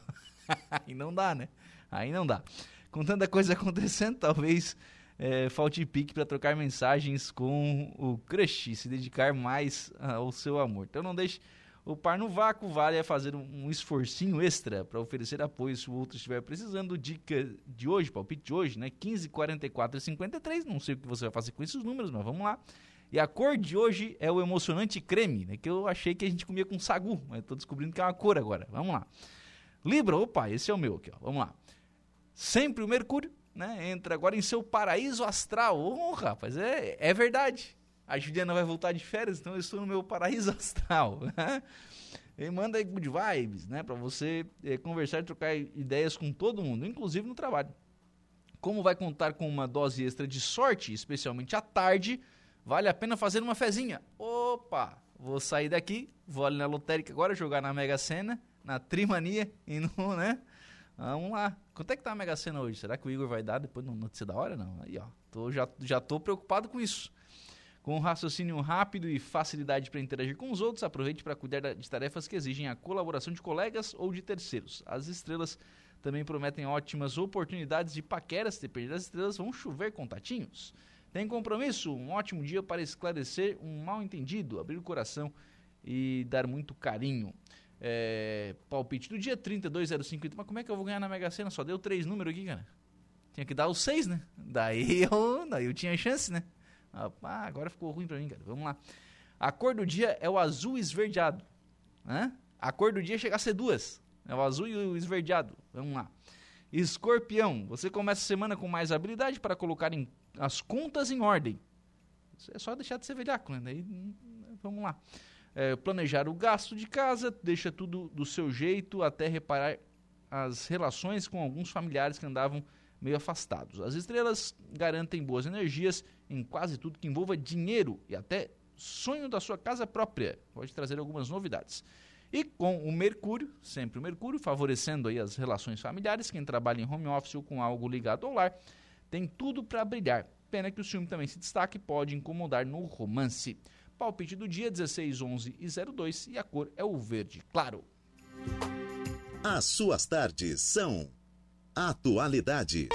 Aí não dá, né? Aí não dá. Com tanta coisa acontecendo, talvez é, falte pique para trocar mensagens com o crush, se dedicar mais ao seu amor. Então não deixe o par no vácuo, vale a fazer um, um esforcinho extra para oferecer apoio se o outro estiver precisando. Dica de hoje, palpite de hoje, né? 15, 44 e 53. Não sei o que você vai fazer com esses números, mas vamos lá. E a cor de hoje é o emocionante creme, né? Que eu achei que a gente comia com sagu, mas estou descobrindo que é uma cor agora. Vamos lá. Libra, opa, esse é o meu aqui, ó. Vamos lá. Sempre o Mercúrio, né? Entra agora em seu paraíso astral. Ô, oh, rapaz, é, é verdade. A Juliana vai voltar de férias, então eu estou no meu paraíso astral. Né? E manda aí good vibes, né? Para você é, conversar e trocar ideias com todo mundo, inclusive no trabalho. Como vai contar com uma dose extra de sorte, especialmente à tarde, Vale a pena fazer uma fezinha. Opa, vou sair daqui, vou ali na lotérica agora jogar na Mega Sena, na Trimania e no, né? Vamos lá. Quanto é que tá a Mega Sena hoje? Será que o Igor vai dar depois no notícia da hora? Não. Aí, ó. Tô, já, já tô preocupado com isso. Com um raciocínio rápido e facilidade para interagir com os outros, aproveite para cuidar de tarefas que exigem a colaboração de colegas ou de terceiros. As estrelas também prometem ótimas oportunidades de paqueras. Dependendo das estrelas, vão chover contatinhos. Tem compromisso? Um ótimo dia para esclarecer um mal entendido, abrir o coração e dar muito carinho. É, palpite do dia 3205. Mas como é que eu vou ganhar na Mega Sena? Só deu três números aqui, cara. Tinha que dar os seis, né? Daí eu, daí eu tinha chance, né? Agora ficou ruim pra mim, cara. Vamos lá. A cor do dia é o azul esverdeado. Hã? A cor do dia chega a ser duas. É o azul e o esverdeado. Vamos lá. Escorpião, você começa a semana com mais habilidade para colocar em as contas em ordem. É só deixar de ser velhaco, né? Daí, vamos lá. É, planejar o gasto de casa, deixa tudo do seu jeito até reparar as relações com alguns familiares que andavam meio afastados. As estrelas garantem boas energias em quase tudo que envolva dinheiro e até sonho da sua casa própria. Pode trazer algumas novidades. E com o Mercúrio, sempre o Mercúrio, favorecendo aí as relações familiares, quem trabalha em home office ou com algo ligado ao lar, tem tudo para brilhar. Pena que o filme também se destaque e pode incomodar no romance. Palpite do dia 16, 11 e 02 e a cor é o verde claro. As suas tardes são atualidades.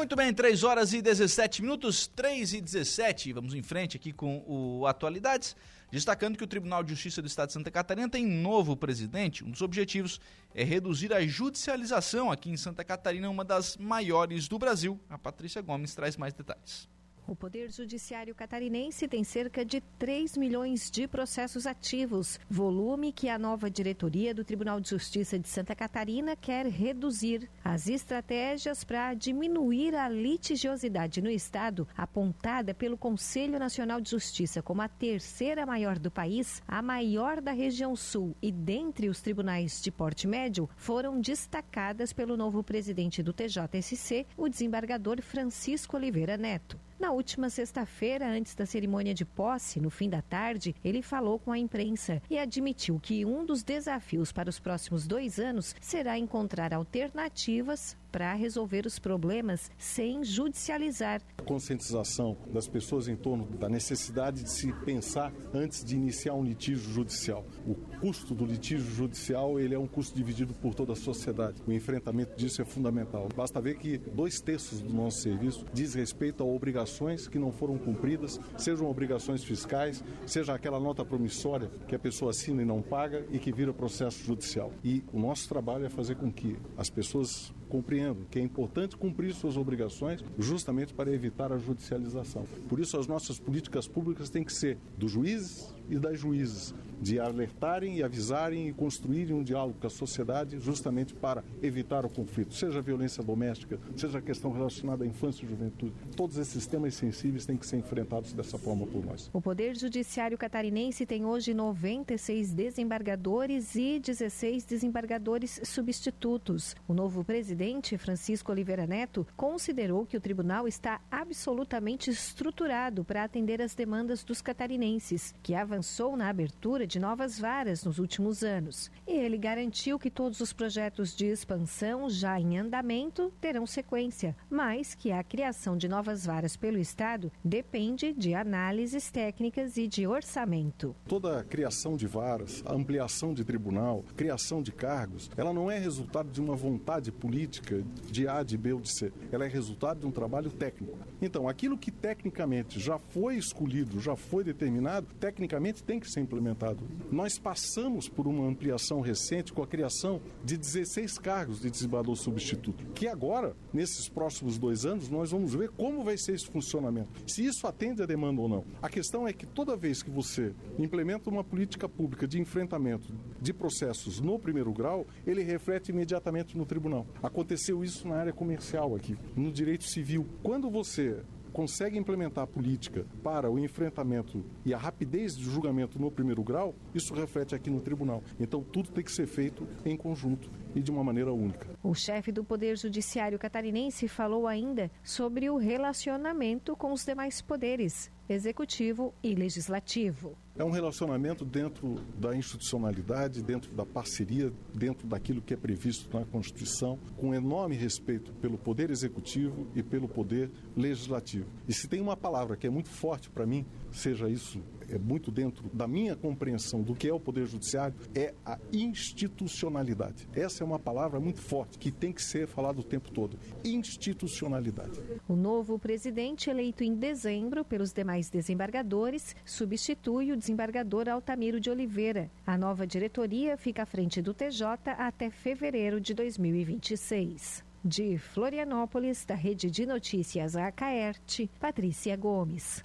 Muito bem, 3 horas e 17 minutos, 3 e 17. Vamos em frente aqui com o Atualidades destacando que o Tribunal de Justiça do Estado de Santa Catarina tem novo presidente. Um dos objetivos é reduzir a judicialização aqui em Santa Catarina, uma das maiores do Brasil. A Patrícia Gomes traz mais detalhes. O Poder Judiciário catarinense tem cerca de 3 milhões de processos ativos, volume que a nova diretoria do Tribunal de Justiça de Santa Catarina quer reduzir. As estratégias para diminuir a litigiosidade no Estado, apontada pelo Conselho Nacional de Justiça como a terceira maior do país, a maior da região sul e dentre os tribunais de porte médio, foram destacadas pelo novo presidente do TJSC, o desembargador Francisco Oliveira Neto. Na última sexta-feira, antes da cerimônia de posse, no fim da tarde, ele falou com a imprensa e admitiu que um dos desafios para os próximos dois anos será encontrar alternativas para resolver os problemas sem judicializar. A conscientização das pessoas em torno da necessidade de se pensar antes de iniciar um litígio judicial. O custo do litígio judicial ele é um custo dividido por toda a sociedade. O enfrentamento disso é fundamental. Basta ver que dois terços do nosso serviço diz respeito a obrigações que não foram cumpridas, sejam obrigações fiscais, seja aquela nota promissória que a pessoa assina e não paga e que vira processo judicial. E o nosso trabalho é fazer com que as pessoas compreendo que é importante cumprir suas obrigações justamente para evitar a judicialização. Por isso, as nossas políticas públicas têm que ser dos juízes e das juízes, de alertarem e avisarem e construírem um diálogo com a sociedade justamente para evitar o conflito, seja a violência doméstica, seja a questão relacionada à infância e juventude. Todos esses temas sensíveis têm que ser enfrentados dessa forma por nós. O Poder Judiciário Catarinense tem hoje 96 desembargadores e 16 desembargadores substitutos. O novo presidente, Francisco Oliveira Neto, considerou que o tribunal está absolutamente estruturado para atender as demandas dos catarinenses, que avançou na abertura de novas varas nos últimos anos. E ele garantiu que todos os projetos de expansão já em andamento terão sequência, mas que a criação de novas varas pelo Estado depende de análises técnicas e de orçamento. Toda a criação de varas, a ampliação de tribunal, criação de cargos, ela não é resultado de uma vontade política de A, de B ou de C. Ela é resultado de um trabalho técnico. Então, aquilo que tecnicamente já foi escolhido, já foi determinado, tecnicamente tem que ser implementado. Nós passamos por uma ampliação recente com a criação de 16 cargos de desembargador substituto, que agora, nesses próximos dois anos, nós vamos ver como vai ser esse funcionamento, se isso atende a demanda ou não. A questão é que toda vez que você implementa uma política pública de enfrentamento de processos no primeiro grau, ele reflete imediatamente no tribunal. Aconteceu isso na área comercial aqui, no direito civil. Quando você consegue implementar a política para o enfrentamento e a rapidez de julgamento no primeiro grau, isso reflete aqui no tribunal. Então, tudo tem que ser feito em conjunto e de uma maneira única. O chefe do Poder Judiciário catarinense falou ainda sobre o relacionamento com os demais poderes, executivo e legislativo. É um relacionamento dentro da institucionalidade, dentro da parceria, dentro daquilo que é previsto na Constituição, com enorme respeito pelo Poder Executivo e pelo Poder Legislativo. E se tem uma palavra que é muito forte para mim, seja isso é muito dentro da minha compreensão do que é o Poder Judiciário, é a institucionalidade. Essa é uma palavra muito forte que tem que ser falada o tempo todo. Institucionalidade. O novo presidente, eleito em dezembro pelos demais desembargadores, substitui o desembargador Altamiro de Oliveira. A nova diretoria fica à frente do TJ até fevereiro de 2026. De Florianópolis, da Rede de Notícias Acaerte, Patrícia Gomes.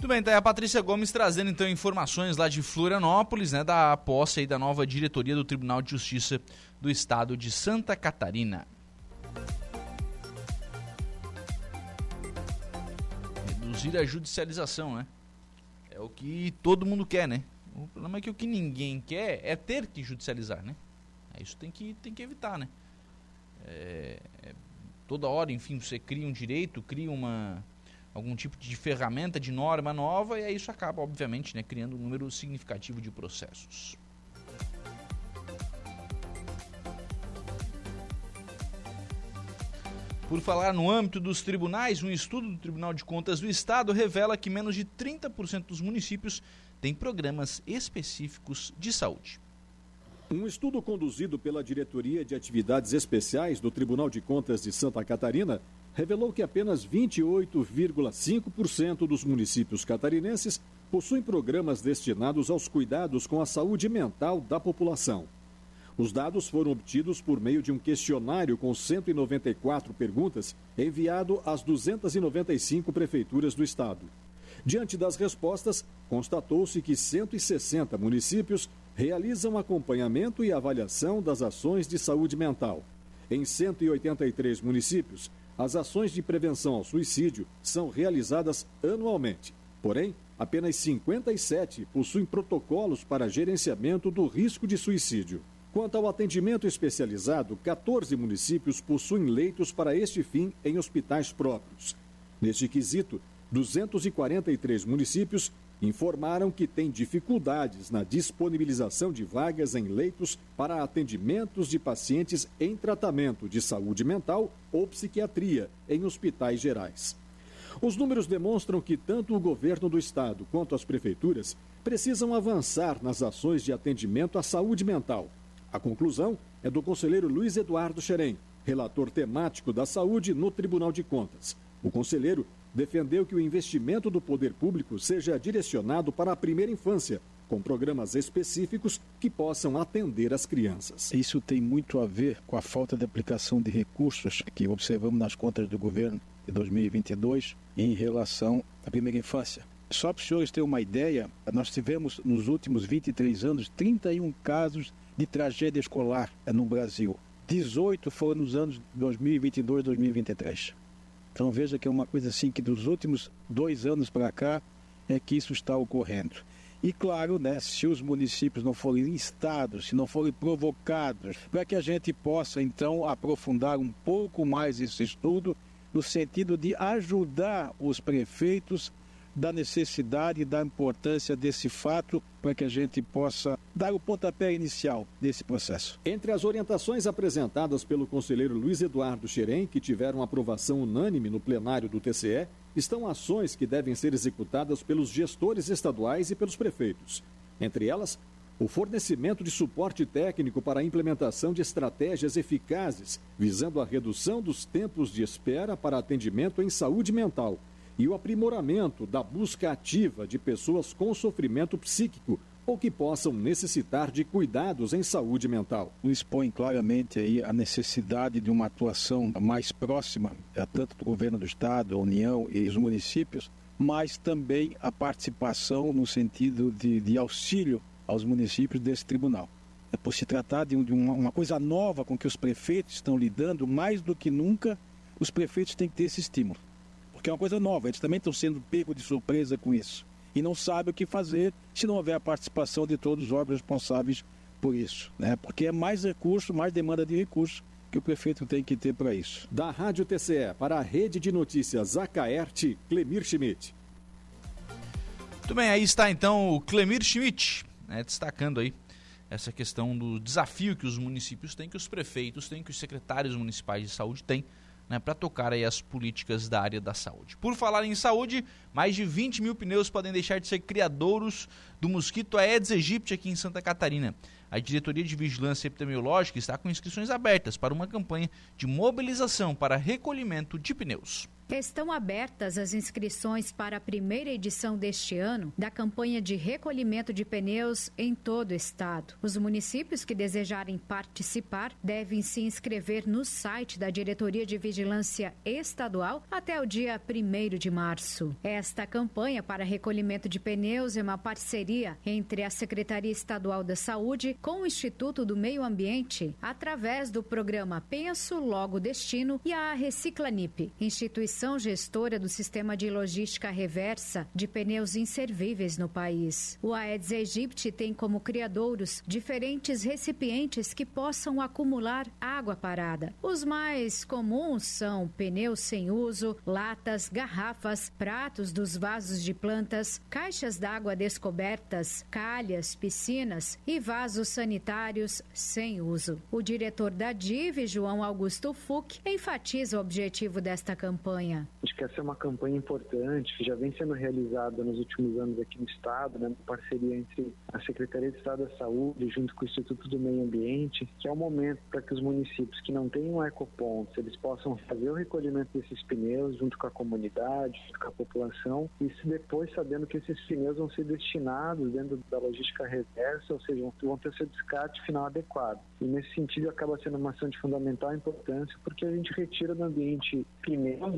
Muito bem, tá aí a Patrícia Gomes trazendo então informações lá de Florianópolis, né, da posse aí da nova diretoria do Tribunal de Justiça do Estado de Santa Catarina. Reduzir a judicialização, né? É o que todo mundo quer, né? O problema é que o que ninguém quer é ter que judicializar, né? Isso tem que, tem que evitar, né? É, é, toda hora, enfim, você cria um direito, cria uma algum tipo de ferramenta, de norma nova, e aí isso acaba, obviamente, né, criando um número significativo de processos. Por falar no âmbito dos tribunais, um estudo do Tribunal de Contas do Estado revela que menos de 30% dos municípios têm programas específicos de saúde. Um estudo conduzido pela Diretoria de Atividades Especiais do Tribunal de Contas de Santa Catarina revelou que apenas 28,5% dos municípios catarinenses possuem programas destinados aos cuidados com a saúde mental da população. Os dados foram obtidos por meio de um questionário com 194 perguntas enviado às 295 prefeituras do estado. Diante das respostas, constatou-se que 160 municípios realizam acompanhamento e avaliação das ações de saúde mental. Em 183 municípios, as ações de prevenção ao suicídio são realizadas anualmente. Porém, apenas 57 possuem protocolos para gerenciamento do risco de suicídio. Quanto ao atendimento especializado, 14 municípios possuem leitos para este fim em hospitais próprios. Neste quesito, 243 municípios informaram que têm dificuldades na disponibilização de vagas em leitos para atendimentos de pacientes em tratamento de saúde mental ou psiquiatria em hospitais gerais. Os números demonstram que tanto o governo do estado quanto as prefeituras precisam avançar nas ações de atendimento à saúde mental. A conclusão é do conselheiro Luiz Eduardo Xerém, relator temático da saúde no Tribunal de Contas. O conselheiro defendeu que o investimento do poder público seja direcionado para a primeira infância, com programas específicos que possam atender as crianças. Isso tem muito a ver com a falta de aplicação de recursos que observamos nas contas do governo de 2022 em relação à primeira infância. Só para os senhores terem uma ideia, nós tivemos nos últimos 23 anos 31 casos de tragédia escolar no Brasil. 18 foram nos anos 2022 e 2023. Então veja que é uma coisa assim que dos últimos dois anos para cá é que isso está ocorrendo. E claro, né, se os municípios não forem listados, se não forem provocados, para que a gente possa então aprofundar um pouco mais esse estudo, no sentido de ajudar os prefeitos da necessidade e da importância desse fato para que a gente possa dar o pontapé inicial desse processo. Entre as orientações apresentadas pelo conselheiro Luiz Eduardo Xerém, que tiveram aprovação unânime no plenário do TCE, estão ações que devem ser executadas pelos gestores estaduais e pelos prefeitos. Entre elas, o fornecimento de suporte técnico para a implementação de estratégias eficazes, visando a redução dos tempos de espera para atendimento em saúde mental e o aprimoramento da busca ativa de pessoas com sofrimento psíquico ou que possam necessitar de cuidados em saúde mental. Expõe claramente aí a necessidade de uma atuação mais próxima, tanto do governo do estado, a União e os municípios, mas também a participação no sentido de, de auxílio aos municípios desse tribunal. É por se tratar de, uma, uma coisa nova com que os prefeitos estão lidando, mais do que nunca, os prefeitos têm que ter esse estímulo porque é uma coisa nova, eles também estão sendo pego de surpresa com isso. E não sabem o que fazer se não houver a participação de todos os órgãos responsáveis por isso. Né? Porque é mais recurso, mais demanda de recursos que o prefeito tem que ter para isso. Da Rádio TCE para a Rede de Notícias Acaerte, Clemir Schmidt. Muito bem, aí está então o Clemir Schmidt, né, destacando aí essa questão do desafio que os municípios têm, que os prefeitos têm, que os secretários municipais de saúde têm né, para tocar aí as políticas da área da saúde. Por falar em saúde, mais de 20 mil pneus podem deixar de ser criadouros do mosquito Aedes aegypti aqui em Santa Catarina. A Diretoria de Vigilância Epidemiológica está com inscrições abertas para uma campanha de mobilização para recolhimento de pneus. Estão abertas as inscrições para a primeira edição deste ano da campanha de recolhimento de pneus em todo o estado. Os municípios que desejarem participar devem se inscrever no site da Diretoria de Vigilância Estadual até o dia 1 de março. Esta campanha para recolhimento de pneus é uma parceria entre a Secretaria Estadual da Saúde com o Instituto do Meio Ambiente, através do programa Penso Logo Destino e a Reciclanip, instituição instituição gestora do sistema de logística reversa de pneus inservíveis no país. O Aedes aegypti tem como criadouros diferentes recipientes que possam acumular água parada. Os mais comuns são pneus sem uso, latas, garrafas, pratos dos vasos de plantas, caixas d'água descobertas, calhas, piscinas e vasos sanitários sem uso. O diretor da DIV, João Augusto Fuch, enfatiza o objetivo desta campanha campanha. Acho que essa é uma campanha importante que já vem sendo realizada nos últimos anos aqui no Estado, né, em parceria entre a Secretaria de Estado da Saúde junto com o Instituto do Meio Ambiente, que é o momento para que os municípios que não têm um ecoponto, eles possam fazer o recolhimento desses pneus junto com a comunidade, junto com a população, e depois sabendo que esses pneus vão ser destinados dentro da logística reversa, ou seja, vão ter seu descarte final adequado. E nesse sentido acaba sendo uma ação de fundamental importância, porque a gente retira do ambiente pneus,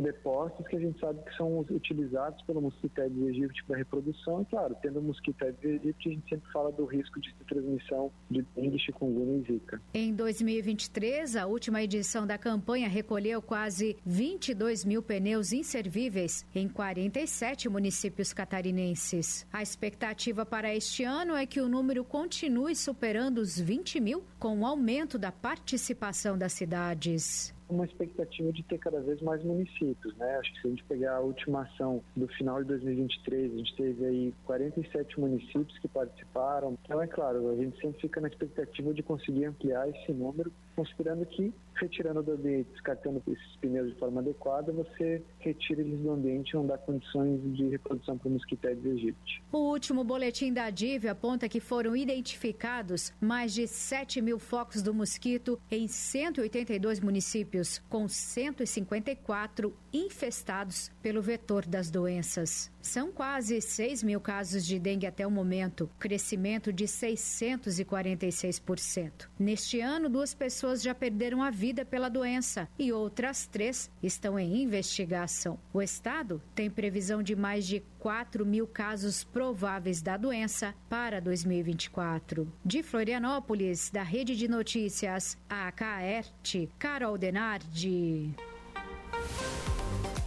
que a gente sabe que são utilizados pelo mosquito Aedes aegypti para reprodução, e claro, tendo mosquito Aedes aegypti, a gente sempre fala do risco de transmissão de dengue, chikungunya e zika. Em 2023, a última edição da campanha recolheu quase 22 mil pneus inservíveis em 47 municípios catarinenses. A expectativa para este ano é que o número continue superando os 20 mil, com o aumento da participação das cidades uma expectativa de ter cada vez mais municípios, né? Acho que se a gente pegar a última ação do final de 2023, a gente teve aí 47 municípios que participaram. Então, é claro, a gente sempre fica na expectativa de conseguir ampliar esse número, considerando que retirando do ambiente, descartando esses pneus de forma adequada, você retira eles do ambiente e não dá condições de reprodução para o mosquito Aedes aegypti. O último boletim da DIV aponta que foram identificados mais de 7 mil focos do mosquito em 182 municípios, com 154 infestados pelo vetor das doenças. São quase 6 mil casos de dengue até o momento, crescimento de 646%. Neste ano, duas pessoas já perderam a vida pela doença e outras três estão em investigação. O estado tem previsão de mais de 4 mil casos prováveis da doença para 2024. De Florianópolis, da Rede de Notícias AKERT, Carol Denardi.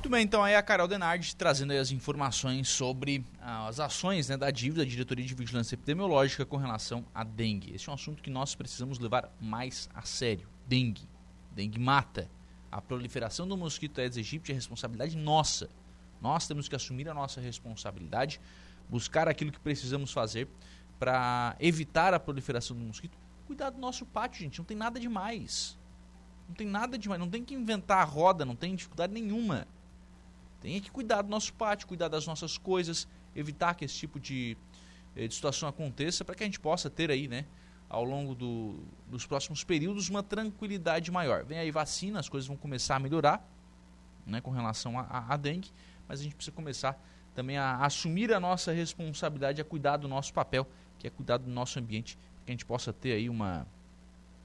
Muito bem, então aí a Carol Denardi trazendo as informações sobre ah, as ações né, da dívida da Diretoria de Vigilância Epidemiológica com relação à dengue. Esse é um assunto que nós precisamos levar mais a sério. Dengue. Dengue mata. A proliferação do mosquito Aedes aegypti é responsabilidade nossa. Nós temos que assumir a nossa responsabilidade, buscar aquilo que precisamos fazer para evitar a proliferação do mosquito. Cuidar do nosso pátio, gente. Não tem nada demais. Não tem nada demais. Não tem que inventar a roda, não tem dificuldade nenhuma. Tem que cuidar do nosso pátio, cuidar das nossas coisas, evitar que esse tipo de, eh, de situação aconteça para que a gente possa ter aí, né, ao longo do, dos próximos períodos, uma tranquilidade maior. Vem aí vacina, as coisas vão começar a melhorar né, com relação à dengue, mas a gente precisa começar também a assumir a nossa responsabilidade, a cuidar do nosso papel, que é cuidar do nosso ambiente, para que a gente possa ter aí uma,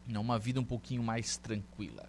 uma vida um pouquinho mais tranquila.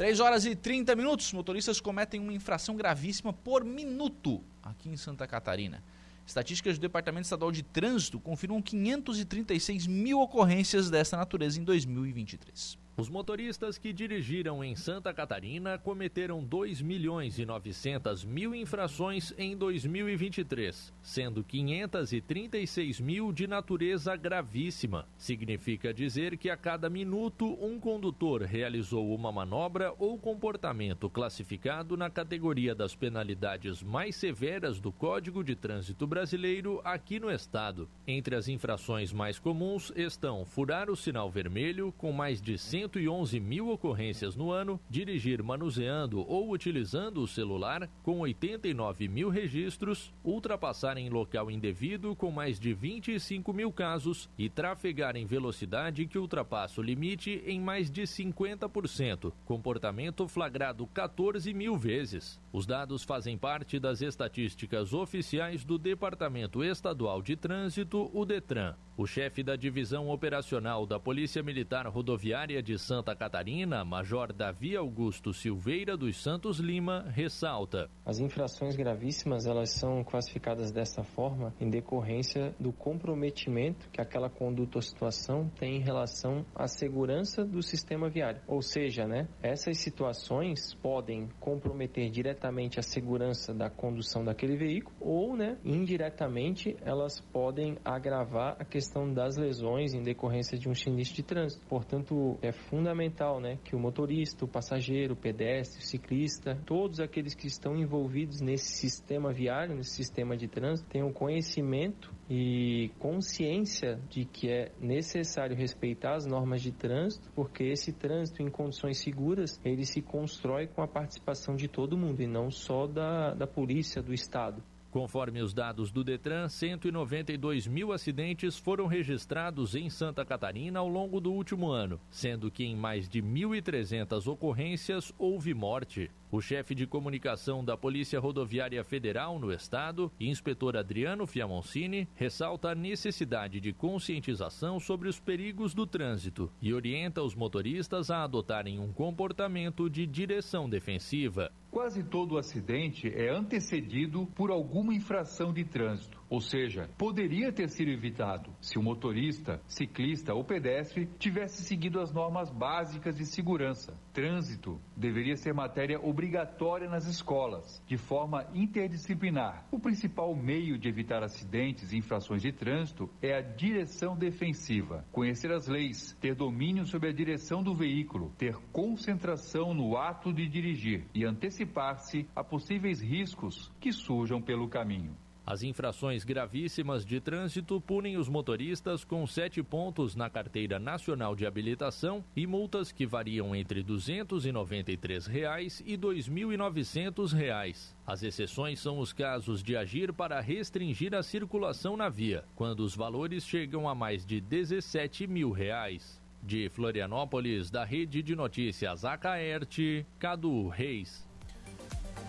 3 horas e 30 minutos. Motoristas cometem uma infração gravíssima por minuto aqui em Santa Catarina. Estatísticas do Departamento Estadual de Trânsito confirmam 536 mil ocorrências dessa natureza em 2023. Os motoristas que dirigiram em Santa Catarina cometeram 2 milhões e 900 mil infrações em 2023, sendo 536 mil de natureza gravíssima. Significa dizer que a cada minuto um condutor realizou uma manobra ou comportamento classificado na categoria das penalidades mais severas do Código de Trânsito Brasileiro aqui no estado. Entre as infrações mais comuns estão furar o sinal vermelho com mais de 100 111 mil ocorrências no ano, dirigir manuseando ou utilizando o celular, com 89 mil registros, ultrapassar em local indevido, com mais de 25 mil casos, e trafegar em velocidade que ultrapassa o limite em mais de 50%, comportamento flagrado 14 mil vezes. Os dados fazem parte das estatísticas oficiais do Departamento Estadual de Trânsito, o DETRAN. O chefe da Divisão Operacional da Polícia Militar Rodoviária de Santa Catarina, Major Davi Augusto Silveira dos Santos Lima, ressalta: As infrações gravíssimas, elas são classificadas dessa forma em decorrência do comprometimento que aquela conduta ou situação tem em relação à segurança do sistema viário. Ou seja, né, essas situações podem comprometer diretamente a segurança da condução daquele veículo ou, né, indiretamente, elas podem agravar a questão das lesões em decorrência de um sinistro de trânsito. Portanto, é fundamental, né, que o motorista, o passageiro, o pedestre, o ciclista, todos aqueles que estão envolvidos nesse sistema viário, nesse sistema de trânsito, tenham conhecimento e consciência de que é necessário respeitar as normas de trânsito, porque esse trânsito em condições seguras, ele se constrói com a participação de todo mundo e não só da, da polícia, do Estado. Conforme os dados do Detran, 192 mil acidentes foram registrados em Santa Catarina ao longo do último ano, sendo que em mais de 1.300 ocorrências houve morte. O chefe de comunicação da Polícia Rodoviária Federal no estado, inspetor Adriano Fiamoncini, ressalta a necessidade de conscientização sobre os perigos do trânsito e orienta os motoristas a adotarem um comportamento de direção defensiva. Quase todo acidente é antecedido por alguma infração de trânsito. Ou seja, poderia ter sido evitado se o motorista, ciclista ou pedestre tivesse seguido as normas básicas de segurança. Trânsito deveria ser matéria obrigatória nas escolas, de forma interdisciplinar. O principal meio de evitar acidentes e infrações de trânsito é a direção defensiva. Conhecer as leis, ter domínio sobre a direção do veículo, ter concentração no ato de dirigir e antecipar-se a possíveis riscos que surjam pelo caminho. As infrações gravíssimas de trânsito punem os motoristas com sete pontos na Carteira Nacional de Habilitação e multas que variam entre 293 reais e 2.900 reais. As exceções são os casos de agir para restringir a circulação na via, quando os valores chegam a mais de 17 mil reais. De Florianópolis, da Rede de Notícias Acaerte, Cadu Reis.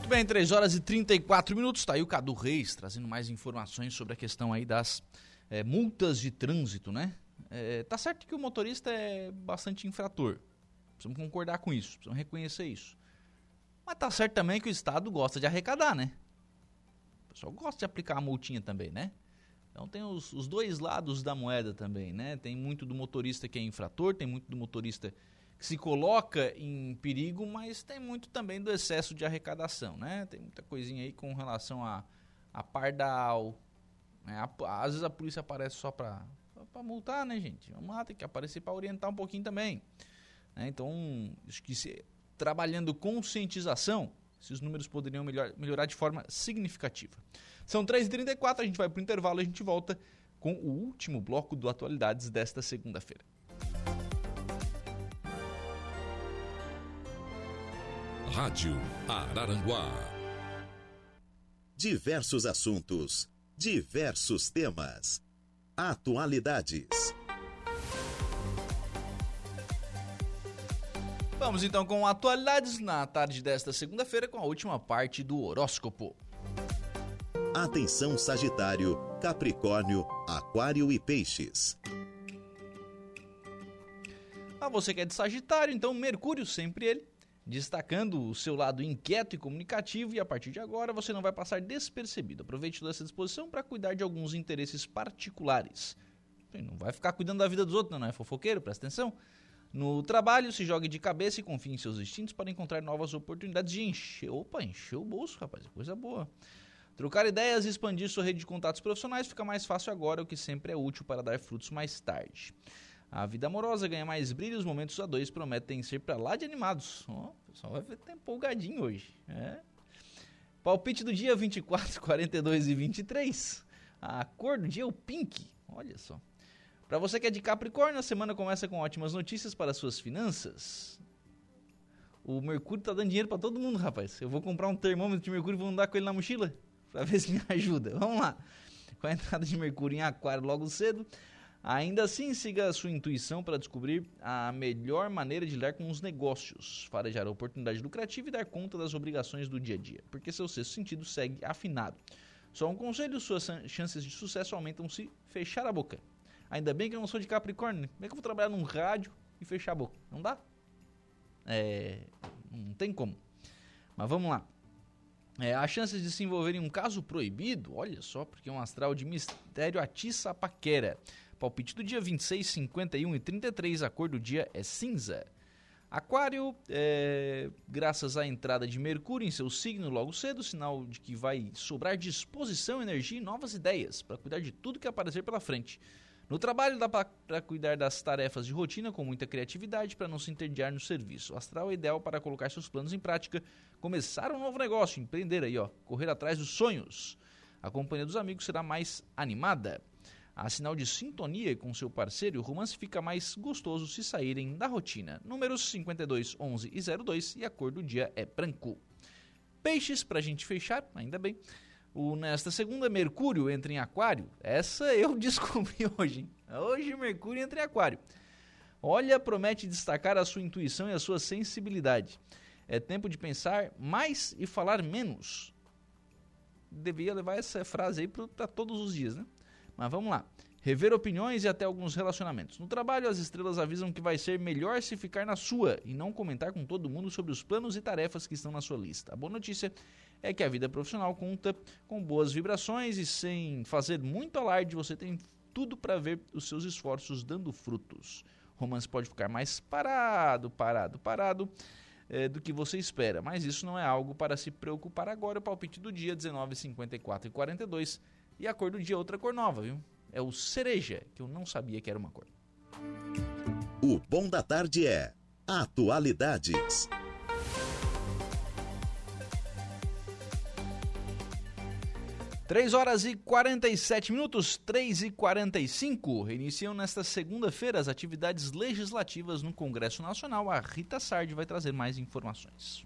Muito bem, 3 horas e 34 minutos. Está aí o Cadu Reis trazendo mais informações sobre a questão aí das é, multas de trânsito, né? É, tá certo que o motorista é bastante infrator. Precisamos concordar com isso, precisamos reconhecer isso. Mas tá certo também que o Estado gosta de arrecadar, né? O pessoal gosta de aplicar a multinha também, né? Então tem os, os dois lados da moeda também, né? Tem muito do motorista que é infrator, tem muito do motorista que se coloca em perigo, mas tem muito também do excesso de arrecadação, né? Tem muita coisinha aí com relação a, a pardal, né? A, às vezes a polícia aparece só para para multar, né, gente? Vamos lá, tem que aparecer para orientar um pouquinho também. Né? Então, acho que se, trabalhando conscientização, esses números poderiam melhor, melhorar de forma significativa. São 3h34, a gente vai para o intervalo e a gente volta com o último bloco do Atualidades desta segunda-feira. Rádio Araranguá. Diversos assuntos, diversos temas. Atualidades. Vamos então com atualidades na tarde desta segunda-feira com a última parte do horóscopo. Atenção Sagitário, Capricórnio, Aquário e Peixes. A você que é de Sagitário, então Mercúrio sempre ele destacando o seu lado inquieto e comunicativo, e a partir de agora você não vai passar despercebido. Aproveite toda essa disposição para cuidar de alguns interesses particulares. Não vai ficar cuidando da vida dos outros, não é fofoqueiro, presta atenção. No trabalho, se jogue de cabeça e confie em seus instintos para encontrar novas oportunidades de encher. Opa, encher o bolso, rapaz, coisa boa. Trocar ideias e expandir sua rede de contatos profissionais fica mais fácil agora, o que sempre é útil para dar frutos mais tarde. A vida amorosa ganha mais brilho, os momentos a dois prometem ser para lá de animados. Oh, o pessoal vai estar empolgadinho hoje. É. Palpite do dia 24, 42 e 23. A cor do dia é o pink. Olha só. Para você que é de Capricórnio, a semana começa com ótimas notícias para suas finanças. O Mercúrio tá dando dinheiro para todo mundo, rapaz. Eu vou comprar um termômetro de Mercúrio e vou andar com ele na mochila para ver se me ajuda. Vamos lá. Com a entrada de Mercúrio em Aquário logo cedo, Ainda assim, siga a sua intuição para descobrir a melhor maneira de lidar com os negócios, farejar a oportunidade lucrativa e dar conta das obrigações do dia a dia, porque seu sexto sentido segue afinado. Só um conselho: suas chances de sucesso aumentam se fechar a boca. Ainda bem que eu não sou de Capricórnio, como é que eu vou trabalhar num rádio e fechar a boca? Não dá? É. Não tem como. Mas vamos lá. É, as chances de se envolver em um caso proibido, olha só, porque um astral de mistério atiça a paquera. Palpite do dia 26, 51 e 33, a cor do dia é cinza. Aquário, é, graças à entrada de Mercúrio em seu signo logo cedo, sinal de que vai sobrar disposição, energia e novas ideias para cuidar de tudo que aparecer pela frente. No trabalho dá para cuidar das tarefas de rotina com muita criatividade para não se entediar no serviço. O astral é ideal para colocar seus planos em prática, começar um novo negócio, empreender aí, ó, correr atrás dos sonhos. A companhia dos amigos será mais animada. Há sinal de sintonia com seu parceiro e o romance fica mais gostoso se saírem da rotina. Números 52, 11 e 02 e a cor do dia é branco. Peixes, para a gente fechar, ainda bem. O, nesta segunda, Mercúrio entra em Aquário. Essa eu descobri hoje. Hein? Hoje, Mercúrio entra em Aquário. Olha, promete destacar a sua intuição e a sua sensibilidade. É tempo de pensar mais e falar menos. Devia levar essa frase aí para todos os dias, né? Mas vamos lá. Rever opiniões e até alguns relacionamentos. No trabalho, as estrelas avisam que vai ser melhor se ficar na sua e não comentar com todo mundo sobre os planos e tarefas que estão na sua lista. A boa notícia é que a vida profissional conta com boas vibrações e sem fazer muito alarde, você tem tudo para ver os seus esforços dando frutos. O romance pode ficar mais parado, parado, parado é, do que você espera, mas isso não é algo para se preocupar agora. O palpite do dia 19, 54 e 42 e a cor do dia é outra cor nova, viu? É o cereja, que eu não sabia que era uma cor. O bom da tarde é Atualidades. 3 horas e 47 minutos, 3 e 45. Iniciam nesta segunda-feira as atividades legislativas no Congresso Nacional. A Rita Sardi vai trazer mais informações.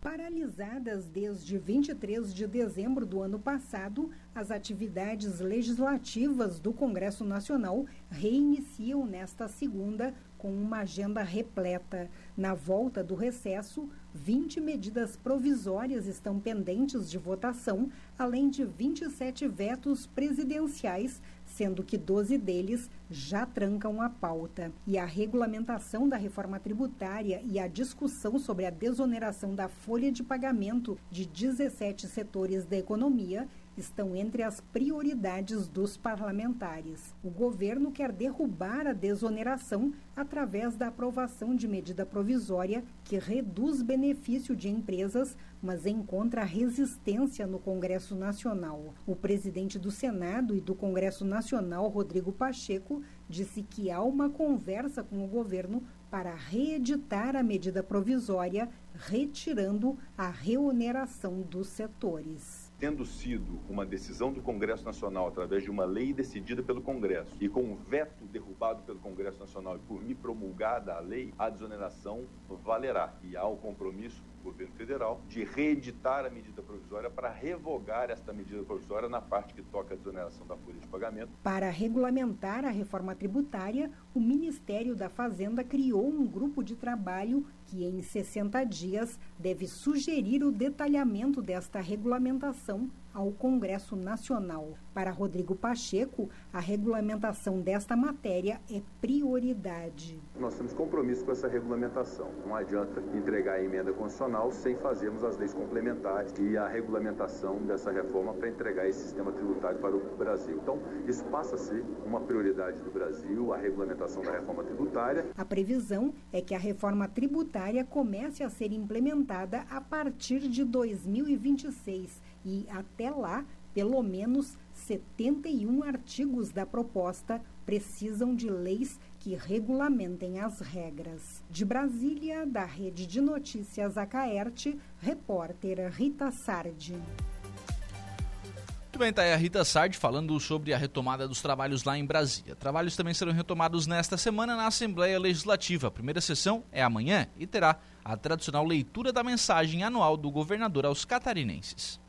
Paralisadas desde 23 de dezembro do ano passado, as atividades legislativas do Congresso Nacional reiniciam nesta segunda com uma agenda repleta. Na volta do recesso, 20 medidas provisórias estão pendentes de votação, além de 27 vetos presidenciais, sendo que 12 deles já trancam a pauta. E a regulamentação da reforma tributária e a discussão sobre a desoneração da folha de pagamento de 17 setores da economia estão entre as prioridades dos parlamentares. O governo quer derrubar a desoneração através da aprovação de medida provisória que reduz benefício de empresas, mas encontra resistência no Congresso Nacional. O presidente do Senado e do Congresso Nacional, Rodrigo Pacheco, disse que há uma conversa com o governo para reeditar a medida provisória, retirando a reoneração dos setores tendo sido uma decisão do Congresso Nacional através de uma lei decidida pelo Congresso e com um veto derrubado pelo Congresso Nacional e por mim promulgada a lei, a desoneração valerá. E há o compromisso governo federal de reeditar a medida provisória para revogar esta medida provisória na parte que toca a desoneração da folha de pagamento. Para regulamentar a reforma tributária, o Ministério da Fazenda criou um grupo de trabalho que, em 60 dias, deve sugerir o detalhamento desta regulamentação ao Congresso Nacional. Para Rodrigo Pacheco, a regulamentação desta matéria é prioridade. Nós temos compromisso com essa regulamentação. Não adianta entregar a emenda constitucional sem fazermos as leis complementares e a regulamentação dessa reforma para entregar esse sistema tributário para o Brasil. Então, isso passa a ser uma prioridade do Brasil, a regulamentação da reforma tributária. A previsão é que a reforma tributária comece a ser implementada a partir de 2026 e, até lá, pelo menos 71 artigos da proposta precisam de leis que regulamentem as regras. De Brasília, da Rede de Notícias Acaerte, repórter Rita Sardi. Muito bem, tá aí a Rita Sardi falando sobre a retomada dos trabalhos lá em Brasília. Trabalhos também serão retomados nesta semana na Assembleia Legislativa. A primeira sessão é amanhã e terá a tradicional leitura da mensagem anual do governador aos catarinenses.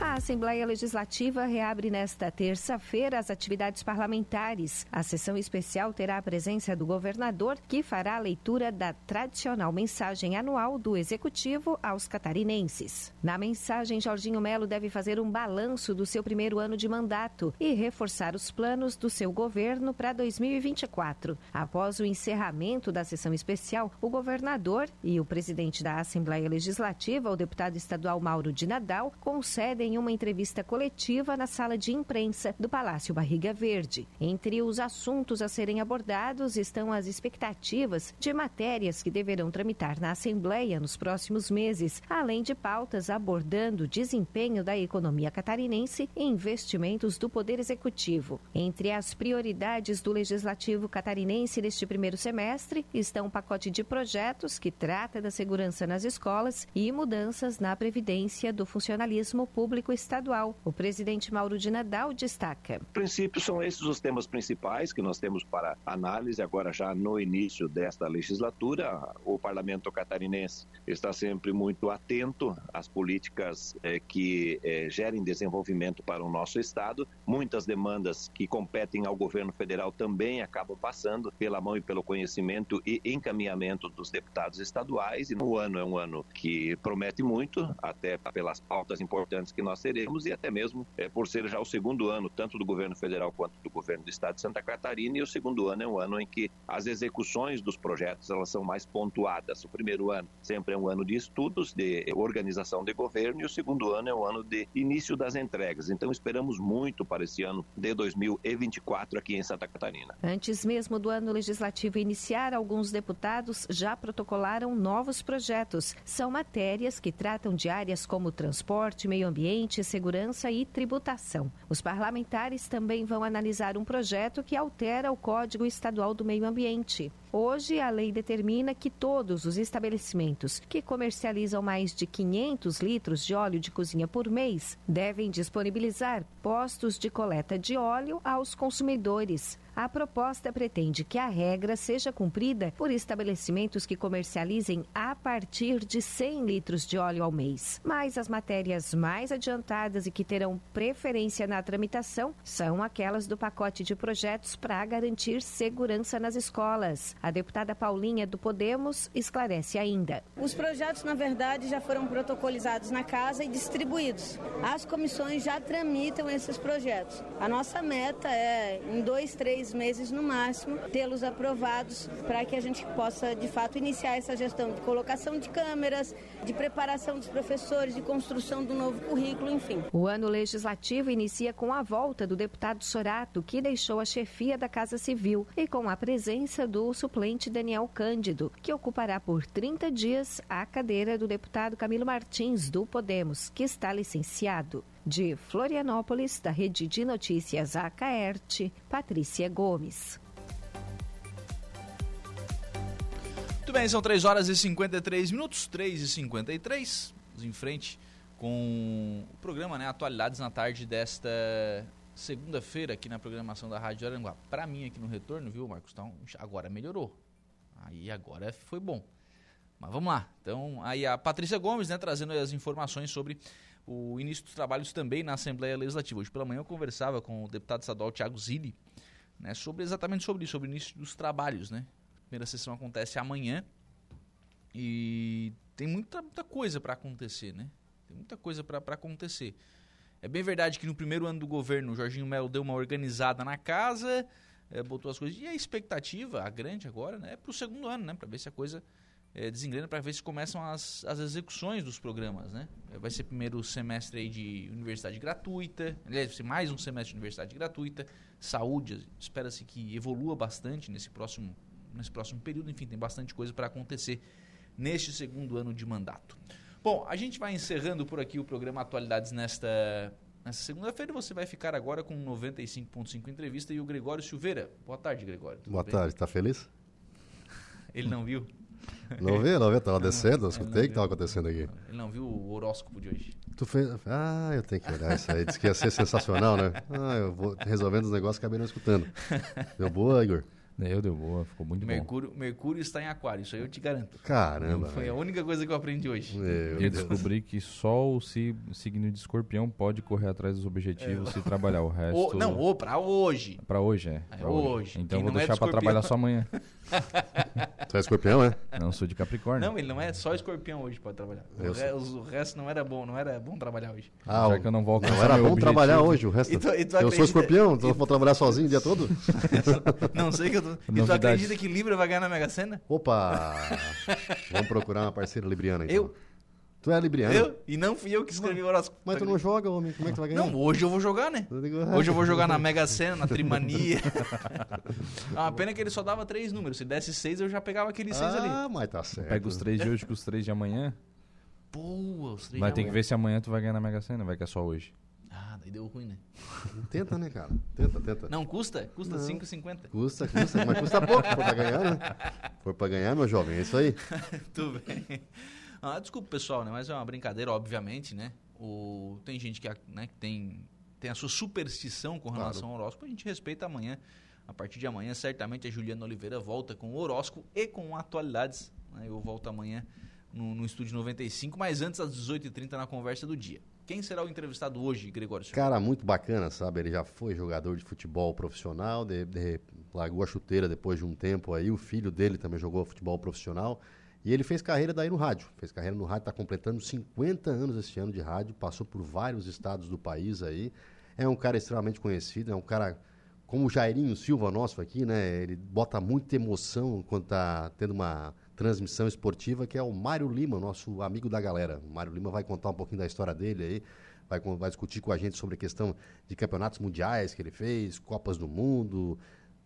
A Assembleia Legislativa reabre nesta terça-feira as atividades parlamentares. A sessão especial terá a presença do governador, que fará a leitura da tradicional mensagem anual do Executivo aos catarinenses. Na mensagem, Jorginho Melo deve fazer um balanço do seu primeiro ano de mandato e reforçar os planos do seu governo para 2024. Após o encerramento da sessão especial, o governador e o presidente da Assembleia Legislativa, o deputado estadual Mauro de Nadal, concedem em uma entrevista coletiva na sala de imprensa do Palácio Barriga Verde. Entre os assuntos a serem abordados estão as expectativas de matérias que deverão tramitar na Assembleia nos próximos meses, além de pautas abordando o desempenho da economia catarinense e investimentos do Poder Executivo. Entre as prioridades do Legislativo catarinense neste primeiro semestre estão um pacote de projetos que trata da segurança nas escolas e mudanças na previdência do funcionalismo público estadual. O presidente Mauro de Nadal destaca. princípio, são esses os temas principais que nós temos para análise agora já no início desta legislatura. O parlamento catarinense está sempre muito atento às políticas eh, que eh, gerem desenvolvimento para o nosso estado. Muitas demandas que competem ao governo federal também acabam passando pela mão e pelo conhecimento e encaminhamento dos deputados estaduais. E o ano é um ano que promete muito, até pelas pautas importantes que nós teremos e até mesmo eh, por ser já o segundo ano, tanto do governo federal quanto do governo do estado de Santa Catarina. E o segundo ano é um ano em que as execuções dos projetos elas são mais pontuadas. O primeiro ano sempre é um ano de estudos, de organização de governo, e o segundo ano é um ano de início das entregas. Então esperamos muito para esse ano de 2024 aqui em Santa Catarina. Antes mesmo do ano legislativo iniciar, alguns deputados já protocolaram novos projetos. São matérias que tratam de áreas como transporte, meio ambiente, segurança e tributação. Os parlamentares também vão analisar um projeto que altera o Código Estadual do Meio Ambiente. Hoje, a lei determina que todos os estabelecimentos que comercializam mais de 500 litros de óleo de cozinha por mês devem disponibilizar postos de coleta de óleo aos consumidores. A proposta pretende que a regra seja cumprida por estabelecimentos que comercializem a partir de 100 litros de óleo ao mês. Mas as matérias mais adiantadas e que terão preferência na tramitação são aquelas do pacote de projetos para garantir segurança nas escolas. A deputada Paulinha do Podemos esclarece ainda. Os projetos, na verdade, já foram protocolizados na casa e distribuídos. As comissões já tramitam esses projetos. A nossa meta é, em dois, três meses no máximo, tê-los aprovados para que a gente possa, de fato, iniciar essa gestão de colocação de câmeras, de preparação dos professores, de construção do novo currículo, enfim. O ano legislativo inicia com a volta do deputado Sorato, que deixou a chefia da Casa Civil, e com a presença do suplente Daniel Cândido, que ocupará por 30 dias a cadeira do deputado Camilo Martins, do Podemos, que está licenciado. De Florianópolis, da Rede de Notícias Acaerte, Patrícia Gomes. Muito bem, são 3 horas e 53 minutos, 3 e 53. Vamos em frente com o programa né, Atualidades na tarde desta segunda-feira aqui na programação da Rádio Aranguá. Para mim aqui no retorno, viu, Marcos? Então, agora melhorou. Aí agora foi bom. Mas vamos lá. Então, aí a Patrícia Gomes, né, trazendo as informações sobre o início dos trabalhos também na Assembleia Legislativa. Hoje pela manhã eu conversava com o deputado estadual Tiago Zilli, né, sobre exatamente sobre isso, sobre o início dos trabalhos, né? A primeira sessão acontece amanhã e tem muita, muita coisa para acontecer, né? Tem muita coisa para acontecer. É bem verdade que no primeiro ano do governo o Jorginho Melo deu uma organizada na casa, é, botou as coisas. E a expectativa, a grande agora, né, é para o segundo ano, né? Para ver se a coisa é, desengrena, para ver se começam as, as execuções dos programas, né? Vai ser primeiro semestre aí de universidade gratuita, aliás, vai ser mais um semestre de universidade gratuita, saúde, espera-se que evolua bastante nesse próximo, nesse próximo período, enfim, tem bastante coisa para acontecer neste segundo ano de mandato. Bom, a gente vai encerrando por aqui o programa Atualidades nesta, nesta segunda-feira. Você vai ficar agora com 95.5 entrevista e o Gregório Silveira. Boa tarde, Gregório. Boa bem? tarde, tá feliz? Ele não viu? Não vi, não vi, tava descendo, eu escutei o que estava acontecendo aqui. Ele não viu o horóscopo de hoje. Tu fez. Ah, eu tenho que olhar isso aí. Diz que ia ser sensacional, né? Ah, eu vou resolvendo os negócios e acabei não escutando. Deu boa, Igor? Deu, deu boa, ficou muito Mercúrio, bom. Mercúrio está em aquário, isso aí eu te garanto. Caramba. Foi véio. a única coisa que eu aprendi hoje. Meu eu Deus. descobri que só o signo de escorpião pode correr atrás dos objetivos é. e trabalhar o resto. O, não, ou pra hoje. Pra hoje, é. é hoje. hoje. Então Quem vou deixar é pra trabalhar só amanhã. tu é escorpião, é? Não, sou de Capricórnio. Não, ele não é só escorpião hoje pode trabalhar. O, re, o, resto não era bom, não era bom trabalhar hoje. Ah, Já que eu não vou Não era bom objetivo. trabalhar hoje, o resto. E tu, e tu eu sou escorpião, então vou trabalhar sozinho o dia todo? não sei que eu tô. E tu acredita que Libra vai ganhar na Mega Sena? Opa! Vamos procurar uma parceira libriana então. Eu? Tu é libriano. Eu? E não fui eu que escrevi o horóscopo. Mas tu não joga, homem. Como é que tu vai ganhar? Não, hoje eu vou jogar, né? Hoje eu vou jogar na Mega Sena, na Trimania. ah, a pena é que ele só dava três números. Se desse seis, eu já pegava aqueles seis ali. Ah, mas tá certo. Pega os três de hoje com os três de amanhã. Boa, os três Mas de tem que ver se amanhã tu vai ganhar na Mega Sena, vai que é só hoje. Ah, daí deu ruim, né? Tenta, né, cara? Tenta, tenta. Não, custa? Custa Não. 5,50. Custa, custa, mas custa pouco. For pra ganhar, né? For pra ganhar, meu jovem, é isso aí. Tudo bem. Ah, desculpa, pessoal, né? Mas é uma brincadeira, obviamente, né? O... Tem gente que, né, que tem, tem a sua superstição com relação Claro. ao horóscopo. A gente respeita amanhã. A partir de amanhã, certamente a Juliana Oliveira volta com o horóscopo e com atualidades. né? Eu volto amanhã no, no Estúdio 95, mas antes, às 18h30, na conversa do dia. Quem será o entrevistado hoje, Gregório? Cara, muito bacana, sabe? Ele já foi jogador de futebol profissional, de, de- largou a chuteira depois de um tempo aí. O filho dele também jogou futebol profissional. E ele fez carreira daí no rádio. Fez carreira no rádio, está completando 50 anos este ano de rádio, passou por vários estados do país aí. É um cara extremamente conhecido, é um cara como o Jairinho Silva nosso aqui, né? Ele bota muita emoção quando tá tendo uma transmissão esportiva, que é o Mário Lima, nosso amigo da galera. O Mário Lima vai contar um pouquinho da história dele aí, vai, vai discutir com a gente sobre a questão de campeonatos mundiais que ele fez, Copas do Mundo,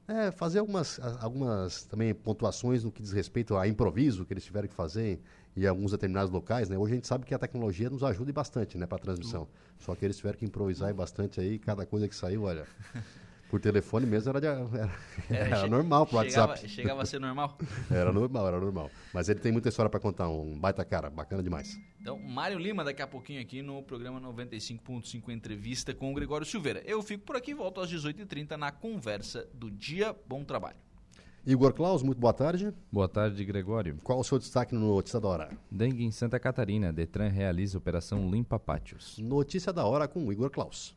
é, fazer algumas, algumas também pontuações no que diz respeito a improviso que eles tiveram que fazer em alguns determinados locais, né? Hoje a gente sabe que a tecnologia nos ajuda bastante, né, para transmissão. Só que eles tiveram que improvisar bastante aí, cada coisa que saiu, olha, por telefone mesmo era, de- era, era che- normal pro chegava- WhatsApp. chegava a ser normal? era normal, era normal. Mas ele tem muita história para contar, um baita cara, bacana demais. Então, Mário Lima daqui a pouquinho aqui no programa 95.5 Entrevista com o Gregório Silveira. Eu fico por aqui, volto às 18h30 na conversa do dia. Bom trabalho. Igor Klaus, muito boa tarde. Boa tarde, Gregório. Qual o seu destaque no Notícia da Hora? Dengue em Santa Catarina. Detran realiza operação Limpa Pátios. Notícia da Hora com o Igor Klaus.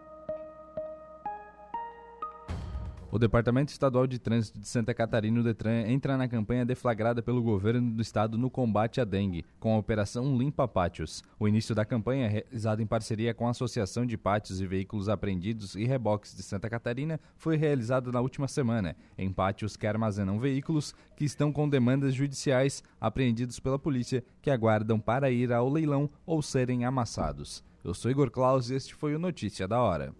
O Departamento Estadual de Trânsito de Santa Catarina, o Detran, entra na campanha deflagrada pelo governo do estado no combate à dengue, com a Operação Limpa Pátios. O início da campanha, realizado em parceria com a Associação de Pátios e Veículos Apreendidos e Reboques de Santa Catarina, foi realizado na última semana, em pátios que armazenam veículos que estão com demandas judiciais apreendidos pela polícia que aguardam para ir ao leilão ou serem amassados. Eu sou Igor Claus e este foi o Notícia da Hora.